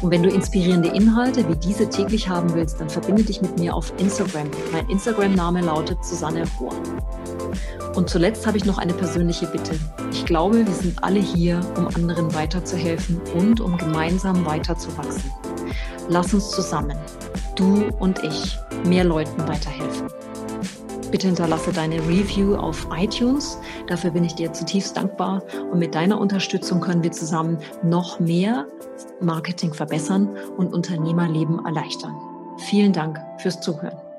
Und wenn du inspirierende Inhalte wie diese täglich haben willst, dann verbinde dich mit mir auf Instagram. Mein Instagram-Name lautet Susanne Rohr. Und zuletzt habe ich noch eine persönliche Bitte. Ich glaube, wir sind alle hier, um anderen weiterzuhelfen und um gemeinsam weiterzuwachsen. Lass uns zusammen, du und ich, mehr Leuten weiterhelfen. Bitte hinterlasse deine Review auf iTunes. Dafür bin ich dir zutiefst dankbar. Und mit deiner Unterstützung können wir zusammen noch mehr Marketing verbessern und Unternehmerleben erleichtern. Vielen Dank fürs Zuhören.